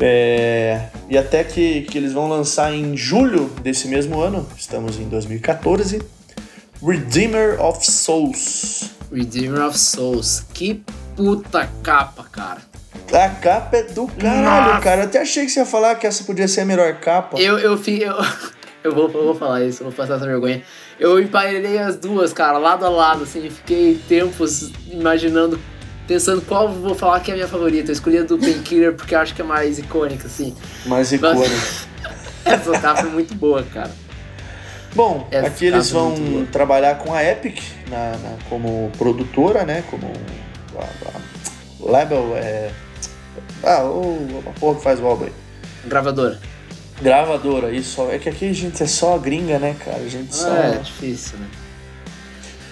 É, e até que, que eles vão lançar em julho desse mesmo ano, estamos em 2014, Redeemer of Souls. Redeemer of Souls. Que puta capa, cara. A capa é do caralho, Nossa. cara. Eu até achei que você ia falar que essa podia ser a melhor capa. Eu, eu fi. Eu, (laughs) eu, vou, eu vou falar isso, vou passar essa vergonha. Eu emparelhei as duas, cara, lado a lado, assim, e fiquei tempos imaginando, pensando qual eu vou falar que é a minha favorita. Eu escolhi a do Painkiller porque eu acho que é mais icônica, assim. Mas icônico. (laughs) Essa capa é muito boa, cara. Bom, Essa aqui eles vão trabalhar com a Epic na, na- como produtora, né? Como a, a label é. Ah, o, a porra que faz o álbum aí. Gravadora. Gravadora, isso. É que aqui a gente é só gringa, né, cara? A gente só. É, difícil, né?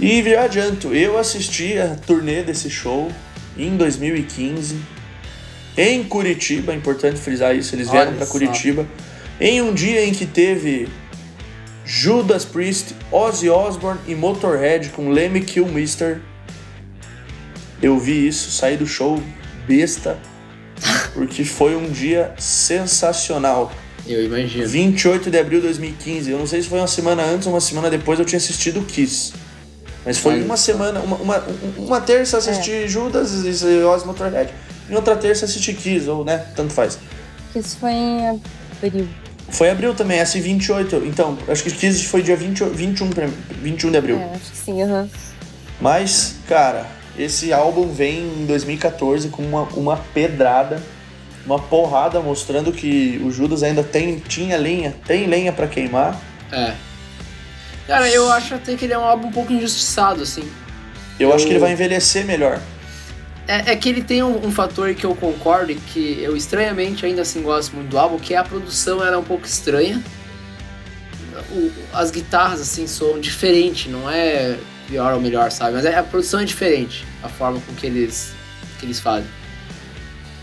E já adianto, eu assisti a turnê desse show em 2015 em Curitiba, é importante frisar isso, eles vieram para. Curitiba em um dia em que teve Judas Priest, Ozzy Osbourne e Motorhead com Lemmy Kilmister. Eu vi isso, saí do show besta, (laughs) porque foi um dia sensacional. Eu imagino. 28 de abril de 2015. Eu não sei se foi uma semana antes ou uma semana depois eu tinha assistido o Kiss. Mas foi Olha uma semana, uma, uma, uma terça assisti Judas e Ozzy Motorhead. Em outra terça assisti Kiss, ou né, tanto faz. Isso foi em abril. Foi abril também, S28. Então, acho que Kiss foi dia 20, 21, pra- 21 de abril. É, acho que sim, aham. Mas, cara, esse álbum vem em 2014 com uma, uma pedrada, uma porrada mostrando que o Judas ainda tem, tinha lenha, tem lenha pra queimar. É. Cara, eu acho até que ele é um álbum um pouco injustiçado, assim. Eu, Eu- acho que ele vai envelhecer melhor. É, é que ele tem um, um fator que eu concordo e que eu estranhamente ainda assim gosto muito do álbum, que a produção era um pouco estranha. O- as guitarras assim soam diferente, não é pior ou melhor, sabe? Mas é- a produção é diferente, a forma com que eles, que eles fazem.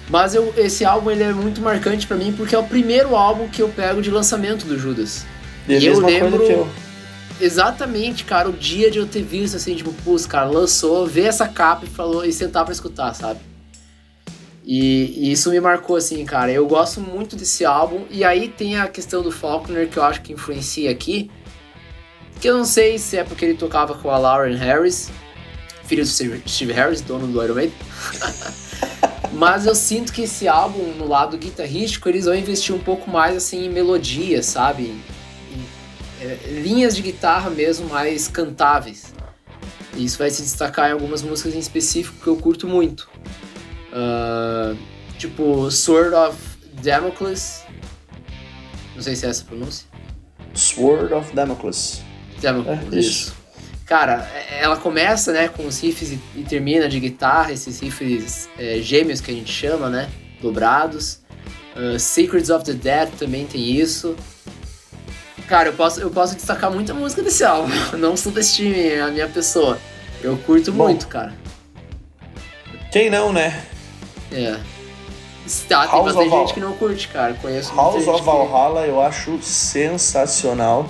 Mas eu, esse álbum ele é muito marcante pra mim porque é o primeiro álbum que eu pego de lançamento do Judas. E a E eu lembro- coisa que eu. Exatamente, cara, o dia de eu ter visto assim, tipo, putz, cara, lançou, ver essa capa e falou e sentar pra escutar, sabe? E, e isso me marcou, assim, cara. Eu gosto muito desse álbum. E aí tem a questão do Faulkner que eu acho que influencia aqui. Que eu não sei se é porque ele tocava com a Lauren Harris, filho do Steve Harris, dono do Iron Maiden. (laughs) Mas eu sinto que esse álbum, no lado guitarrístico, eles vão investir um pouco mais assim em melodia, sabe? É, linhas de guitarra mesmo mais cantáveis. E isso vai se destacar em algumas músicas em específico que eu curto muito. Ah, tipo Sword of Damocles. Não sei se é essa a pronúncia. Sword of Damocles. Damocles, É, isso. Cara, é- ela começa né, com os riffs e, e termina de guitarra, esses riffs é, gêmeos que a gente chama, né? Dobrados. Ah, Secrets of the Dead também tem isso. Cara, eu posso, eu posso destacar muita música desse álbum. (laughs) Não subestime a minha pessoa. Eu curto Bom. muito, cara. Quem não, né? É. Tá, tem House bastante of gente que não curte, cara. Conheço muita House gente of que- Valhalla eu acho sensacional.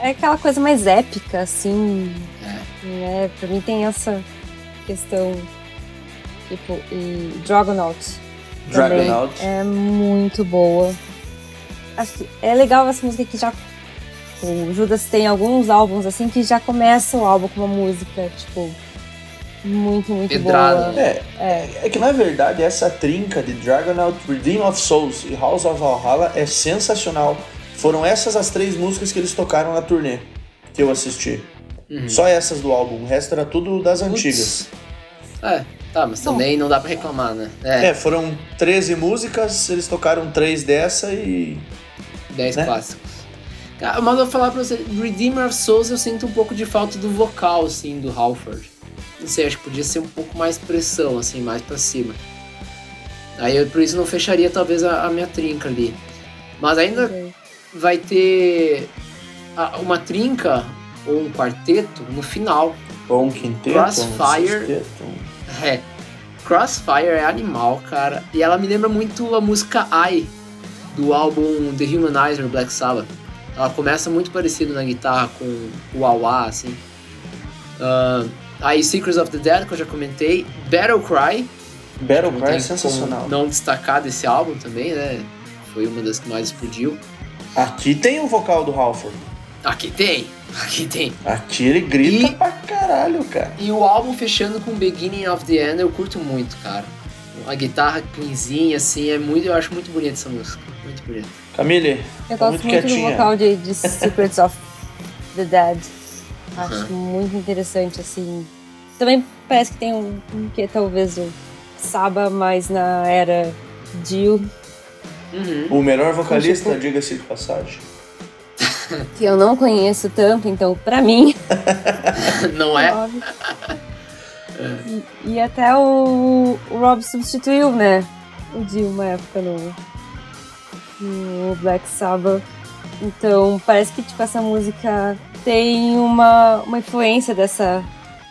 É aquela coisa mais épica, assim. É. Né? Pra mim tem essa questão. Tipo, e Dragonaut. Dragonaut. É muito boa. Acho que é legal essa música que já. O Judas tem alguns álbuns assim que já começa o álbum com uma música, tipo, muito, muito Pedrada. boa. É, É. é que na verdade essa trinca de Dragonaut, Redeem of Souls e House of Valhalla é sensacional. Foram essas as três músicas que eles tocaram na turnê que eu assisti. Uhum. Só essas do álbum, o resto era tudo das antigas. É, tá, mas também não dá pra reclamar, né? É, É, foram 13 músicas, eles tocaram três dessa e 10 né? clássicos. Cara, mas eu vou falar pra você, Redeemer of Souls eu sinto um pouco de falta do vocal, assim, do Halford. Não sei, acho que podia ser um pouco mais pressão, assim, mais pra cima. Aí eu, por isso não fecharia talvez a, a minha trinca ali. Mas ainda Ok. vai ter a- uma trinca ou um quarteto no final. ou um quinteto, Crossfire. um- É. Crossfire é animal, cara. E ela me lembra muito a música I, do álbum The Humanizer Black Sabbath. Ela começa muito parecido na guitarra com o Wah assim. Ah, aí Secrets of the Dead, que eu já comentei. Battle Cry. Battle Cry é sensacional. não destacar desse álbum também, né? Foi uma das que mais explodiu. Aqui tem o vocal do Halford. Aqui tem, (laughs) aqui tem. Aqui ele grita E- pra caralho, cara. E o álbum fechando com Beginning of the End eu curto muito, cara. A guitarra cleanzinha, assim, é muito, eu acho muito bonita essa música. Muito bonita. Camille, Eu tá gosto muito muito, do vocal de, de (laughs) Secrets of the Dead. Acho muito interessante, assim. Também parece que tem um, um que talvez o Saba, mais na era Dio, Uhum. O melhor vocalista, Tipo- diga-se de passagem. (laughs) que eu não conheço tanto, então pra mim. (laughs) Não é? óbvio. E, e até o, o Rob substituiu, né? O Dio uma época no, no Black Sabbath. Então parece que tipo, essa música tem uma, uma influência dessa,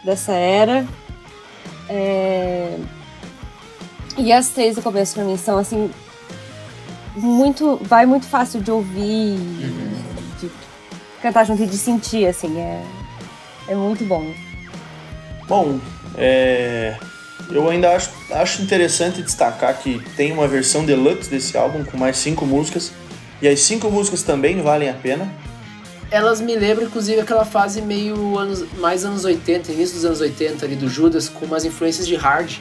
dessa era. É, E as três do começo pra mim são assim. Muito. Vai muito fácil de ouvir, de cantar junto e de sentir, assim. É, é muito bom. Bom, é, eu ainda acho, acho interessante destacar que tem uma versão deluxe desse álbum com mais cinco músicas. E as cinco músicas também valem a pena. Elas me lembram, inclusive, aquela fase meio anos, mais anos 80, início dos anos 80 ali do Judas, com umas influências de hard,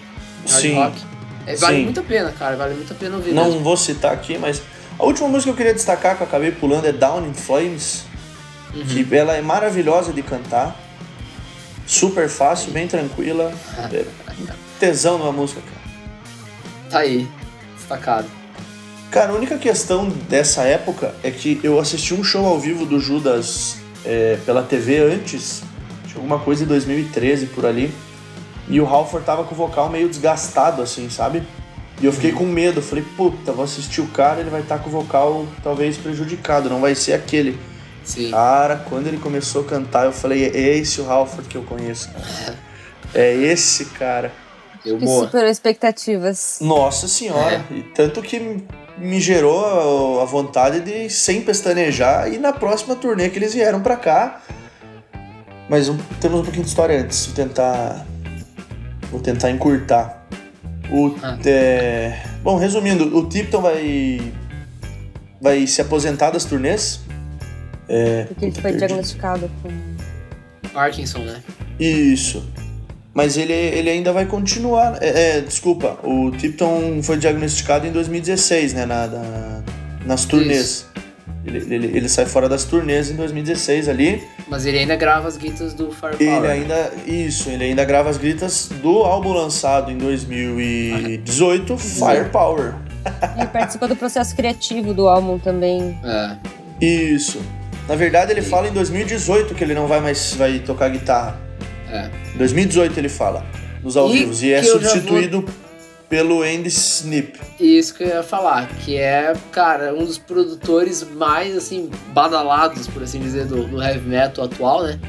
hard Sim. rock. É, vale Sim. muito a pena, cara, vale muito a pena ouvir Não mesmo. vou citar aqui, mas A última música que eu queria destacar, que eu acabei pulando, é Down in Flames. Uhum. Que ela é maravilhosa de cantar. Super fácil, bem tranquila. (laughs) Tesão numa música, cara. Tá aí, destacado. Cara, a única questão dessa época é que eu assisti um show ao vivo do Judas é, pela TV antes, tinha alguma coisa em 2013 por ali, e o Halford tava com o vocal meio desgastado, assim, sabe? E eu fiquei com medo, falei, puta, vou assistir o cara, ele vai estar tá com o vocal talvez prejudicado, não vai ser aquele. Sim. Cara, quando ele começou a cantar, eu falei, é esse o Halford que eu conheço. Cara. (laughs) É esse cara. Eu Que boa. superou expectativas. Nossa senhora, e tanto que me gerou a vontade de, sem pestanejar, ir na próxima turnê que eles vieram pra cá. Mas um- temos um pouquinho de história antes, vou tentar. Vou tentar encurtar. O, Ah. é, bom, resumindo, o Tipton vai. vai se aposentar das turnês. Porque ele foi perdi. diagnosticado com. Parkinson, né? Isso. Mas ele, ele ainda vai continuar. É, é, desculpa, o Tipton foi diagnosticado em 2016, né? Na, na- nas turnês. Ele, ele, ele sai fora das turnês em 2016 ali. Mas ele ainda grava as guitas do Firepower. Ele ainda. Isso, ele ainda grava as gritas do álbum lançado em 2018, Firepower. Ele participa do processo criativo do álbum também. É. Isso. Na verdade, ele fala em 2018 que ele não vai mais vai tocar guitarra. É. Em 2018 ele fala nos ao E vivos. E é substituído pelo Andy Snip. Isso que eu ia falar, que é, cara, um dos produtores mais, assim, badalados, por assim dizer, do, do heavy metal atual, né?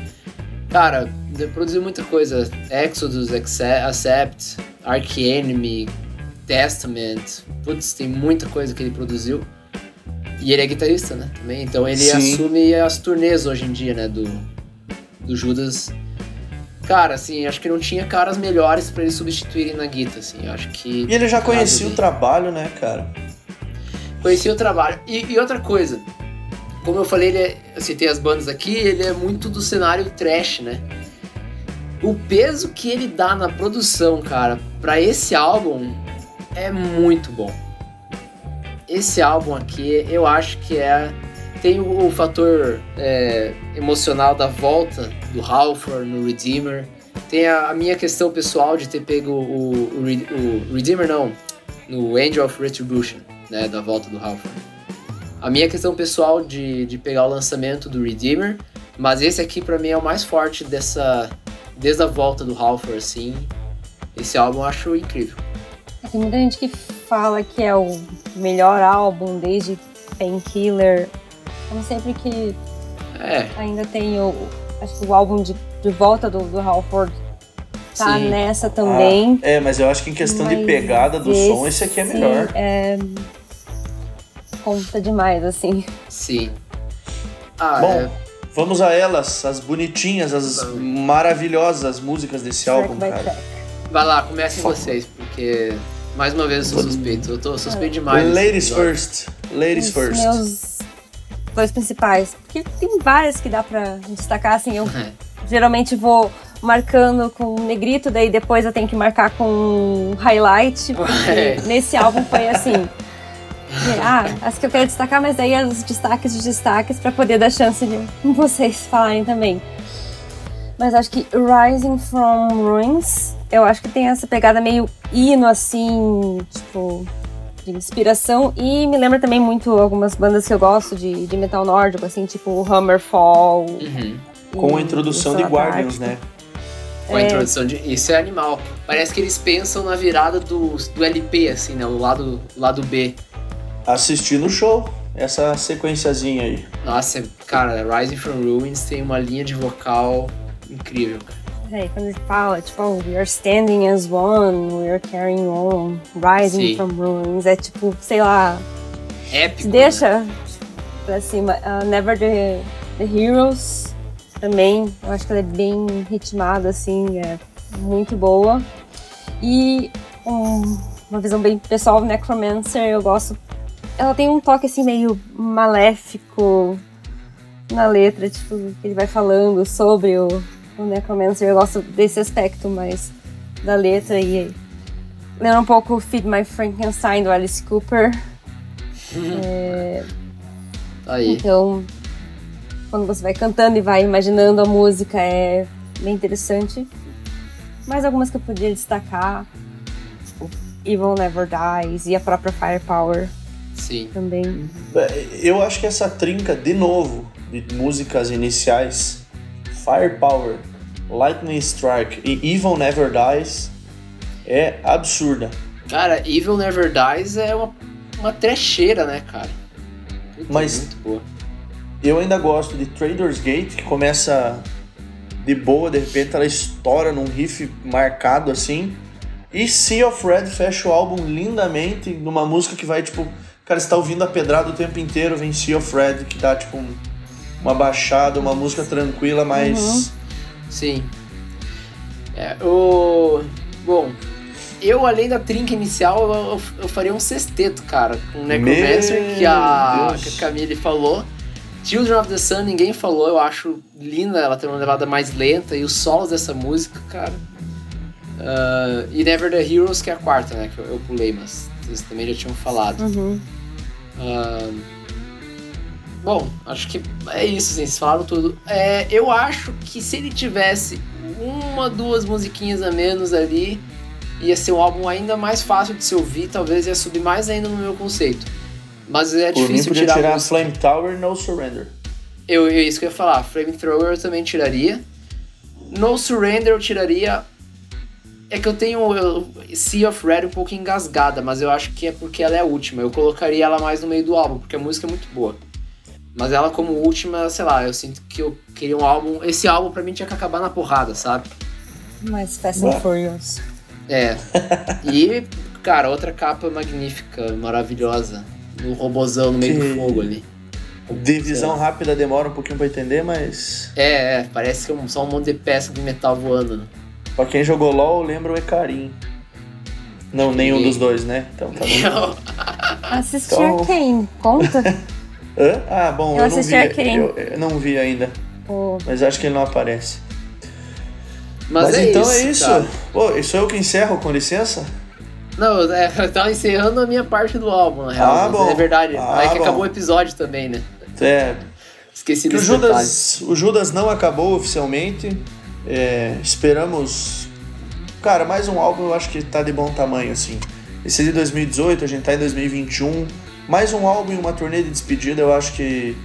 Cara, produziu muita coisa. Exodus, Acce- Accept, Arch Enemy, Testament. Putz, tem muita coisa que ele produziu. E ele é guitarrista, né? Também. Então ele Sim. assume as turnês hoje em dia, né? Do, do Judas. Cara, assim, acho que não tinha caras melhores pra eles substituírem na guitarra, assim. Acho que. E ele já conhecia o dele. trabalho, né, cara? Conheci o trabalho. E, e outra coisa, como eu falei, ele é, eu citei as bandas aqui, ele é muito do cenário trash, né? O peso que ele dá na produção, cara, pra esse álbum é muito bom. Esse álbum aqui, eu acho que é. Tem o, o fator é, emocional da volta do Halford no Redeemer. Tem a, a minha questão pessoal de ter pego o, o, o Redeemer, não, no Angel of Retribution né, da volta do Halford. A minha questão pessoal de, de pegar o lançamento do Redeemer, mas esse aqui pra mim é o mais forte dessa desde a volta do Halford assim. Esse álbum eu acho incrível. Tem muita gente que fala que é o melhor álbum desde Painkiller. Como sempre que É, ainda tem o. Acho que o álbum de, de volta do, do Halford tá Sim. nessa também. Ah, é, mas eu acho que em questão de Mas pegada do som, esse aqui é melhor. É, conta demais, assim. sim. Ah, Bom, é, vamos a elas, as bonitinhas, as Vamos. maravilhosas músicas desse Track álbum, cara. track. vai lá, comecem vocês, porque mais uma vez eu sou suspeito. Eu tô suspeito demais. Ladies first. Ladies Os first. meus dois principais. Porque tem várias que dá pra destacar, assim. Eu É. geralmente vou marcando com negrito, daí depois eu tenho que marcar com highlight. (laughs) Porque É. nesse álbum foi assim. Ah, as que eu quero destacar, mas daí os destaques dos destaques pra poder dar chance de vocês falarem também. Mas acho que Rising from Ruins, eu acho que tem essa pegada meio hino, assim, tipo, de inspiração. E me lembra também muito algumas bandas que eu gosto de, de metal nórdico, assim, tipo Hammerfall. Uhum. Com a introdução de Guardians, né? Com a É. introdução de. Isso é animal. Parece que eles pensam na virada do, do LP, assim, né? O lado, o lado B. Assistir no show, essa sequenciazinha aí. Nossa, cara, Rising from Ruins tem uma linha de vocal incrível, cara. É, quando ele fala, tipo, oh, we are standing as one, we are carrying on, rising Sim. from ruins. É tipo, sei lá, Épico. né? deixa pra cima. Uh, Never the, the Heroes também, eu acho que ela é bem ritmada, assim, é muito boa. E um- uma visão bem pessoal, Necromancer, eu gosto. Ela tem um toque assim meio maléfico na letra, tipo, que ele vai falando sobre o, o Necromancer. Eu gosto desse aspecto mais da letra e lembra um pouco Feed My Frankenstein do Alice Cooper. É, Aí. então, quando você vai cantando e vai imaginando a música, é bem interessante. Mais algumas que eu podia destacar: o Evil Never Dies e a própria Firepower Sim. também. É, Eu acho que essa trinca, de novo, de músicas iniciais, Firepower, Lightning Strike e Evil Never Dies, é absurda. Cara, Evil Never Dies é uma, uma trecheira, né, cara? Mas- Muito boa. Eu ainda gosto de Trader's Gate, que começa de boa, de repente ela estoura num riff marcado assim. E Sea of Red fecha o álbum lindamente, numa música que vai tipo. Cara, você tá ouvindo a pedrada o tempo inteiro, vem Sea of Red, que dá tipo um- uma baixada, uma música tranquila, mas. Sim. É, o... Bom, eu além da trinca inicial, eu, eu, faria um sexteto, cara, com Necromancer, Meu que a, Deus. que a Camille falou. Children of the Sun ninguém falou, eu acho linda, ela tem uma levada mais lenta e os solos dessa música, cara. Ah, e Never the Heroes, que é a quarta, né, que eu, eu pulei, mas vocês também já tinham falado. Uhum. Ah, bom, acho que é isso, assim, vocês falaram tudo. É, eu acho que se ele tivesse uma, duas musiquinhas a menos ali, ia ser um álbum ainda mais fácil de se ouvir, talvez ia subir mais ainda no meu conceito. Mas é Por mim, difícil podia tirar, tirar. Flame Tower e No Surrender. Eu, eu, isso que eu ia falar, Flamethrower eu também tiraria. No Surrender eu tiraria. É que eu tenho eu, Sea of Red um pouco engasgada, mas eu acho que é porque ela é a última. Eu colocaria ela mais no meio do álbum, porque a música é muito boa. Mas ela como última, sei lá, eu sinto que eu queria um álbum. Esse álbum pra mim tinha que acabar na porrada, sabe? Mais Fast and. Furious. É. (laughs) E, cara, outra capa magnífica, maravilhosa. No robozão no meio Que- do fogo ali. Divisão Sei rápida demora um pouquinho pra entender, mas. É, é, parece que é um- só um monte de peça de metal voando, né? Pra quem jogou LOL, lembra o Ecarim. Não, nenhum Ninguém. dos dois, né? Então tá bom. (laughs) Assisti Então- Arcane, conta? (laughs) Hã? Ah, bom, Eu eu, não vi. Eu, eu não vi ainda, Pô, mas acho que ele não aparece. Mas, Mas, é então isso, é isso. cara. Pô, sou eu que encerro, com licença? Não, é, (laughs) eu tava encerrando a minha parte do álbum, na real. Ah, mas bom. É verdade. Ah, Aí que bom. acabou o episódio também, né? É, Esqueci que o desse detalhe. Judas, o Judas não acabou oficialmente. É, esperamos. Cara, mais um álbum eu acho que tá de bom tamanho, assim. Esse de 2018, a gente tá em 2021. Mais um álbum e uma turnê de despedida, eu acho que,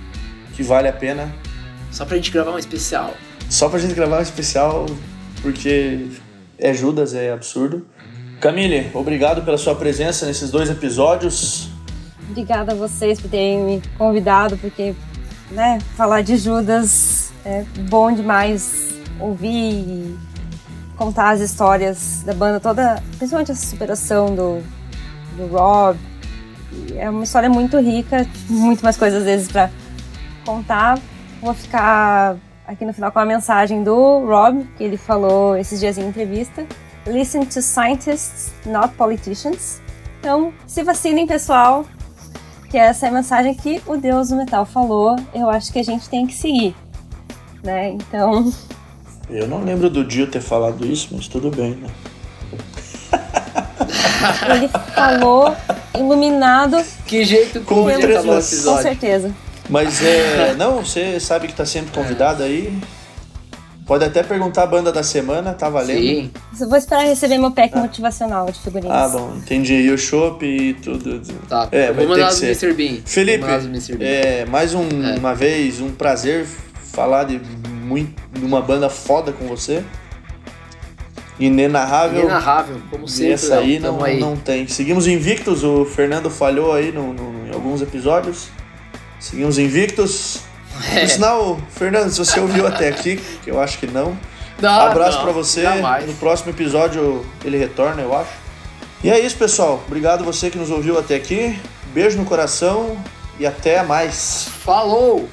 que vale a pena. Só pra gente gravar um especial. Só pra gente gravar um especial, porque é Judas, é absurdo. Camille, obrigado pela sua presença nesses dois episódios. obrigada a vocês por terem me convidado, porque, né, falar de Judas é bom demais ouvir e contar as histórias da banda toda, principalmente essa superação do, do Rob. É uma história muito rica, muito mais coisas às vezes pra contar. Vou ficar aqui no final com a mensagem do Rob, que ele falou esses dias em entrevista. Listen to scientists, not politicians. Então, se vacinem, pessoal, que essa é a mensagem que o Deus do Metal falou. Eu acho que a gente tem que seguir, né? Então, Eu não lembro do Dio ter falado isso, mas tudo bem, né? (laughs) ele falou iluminado, Que jeito Com cool de três acabar o lances. com episódio. certeza. Mas é. Não, você sabe que tá sempre convidado aí. Pode até perguntar a banda da semana, tá valendo? Sim. Eu vou esperar receber meu pack motivacional de figurinhas. Ah, bom, entendi. E o chopp e tudo. Tá. É, eu vou mandar do. Mr. Bean. Felipe, Mr. Bean. É, mais um- É. uma vez, um prazer falar de, muito, de uma banda foda com você. Inenarrável. Inenarrável, como E sempre. essa aí não, tamo aí. não tem. Seguimos invictos, o Fernando falhou aí no, no- em alguns episódios. Seguimos invictos. (laughs) É. Por sinal, Fernando, se você ouviu até aqui, que eu acho que não, Não, abraço não, pra você. No próximo episódio ele retorna, eu acho. E é isso, pessoal. Obrigado você que nos ouviu até aqui. Beijo no coração e até mais. Falou!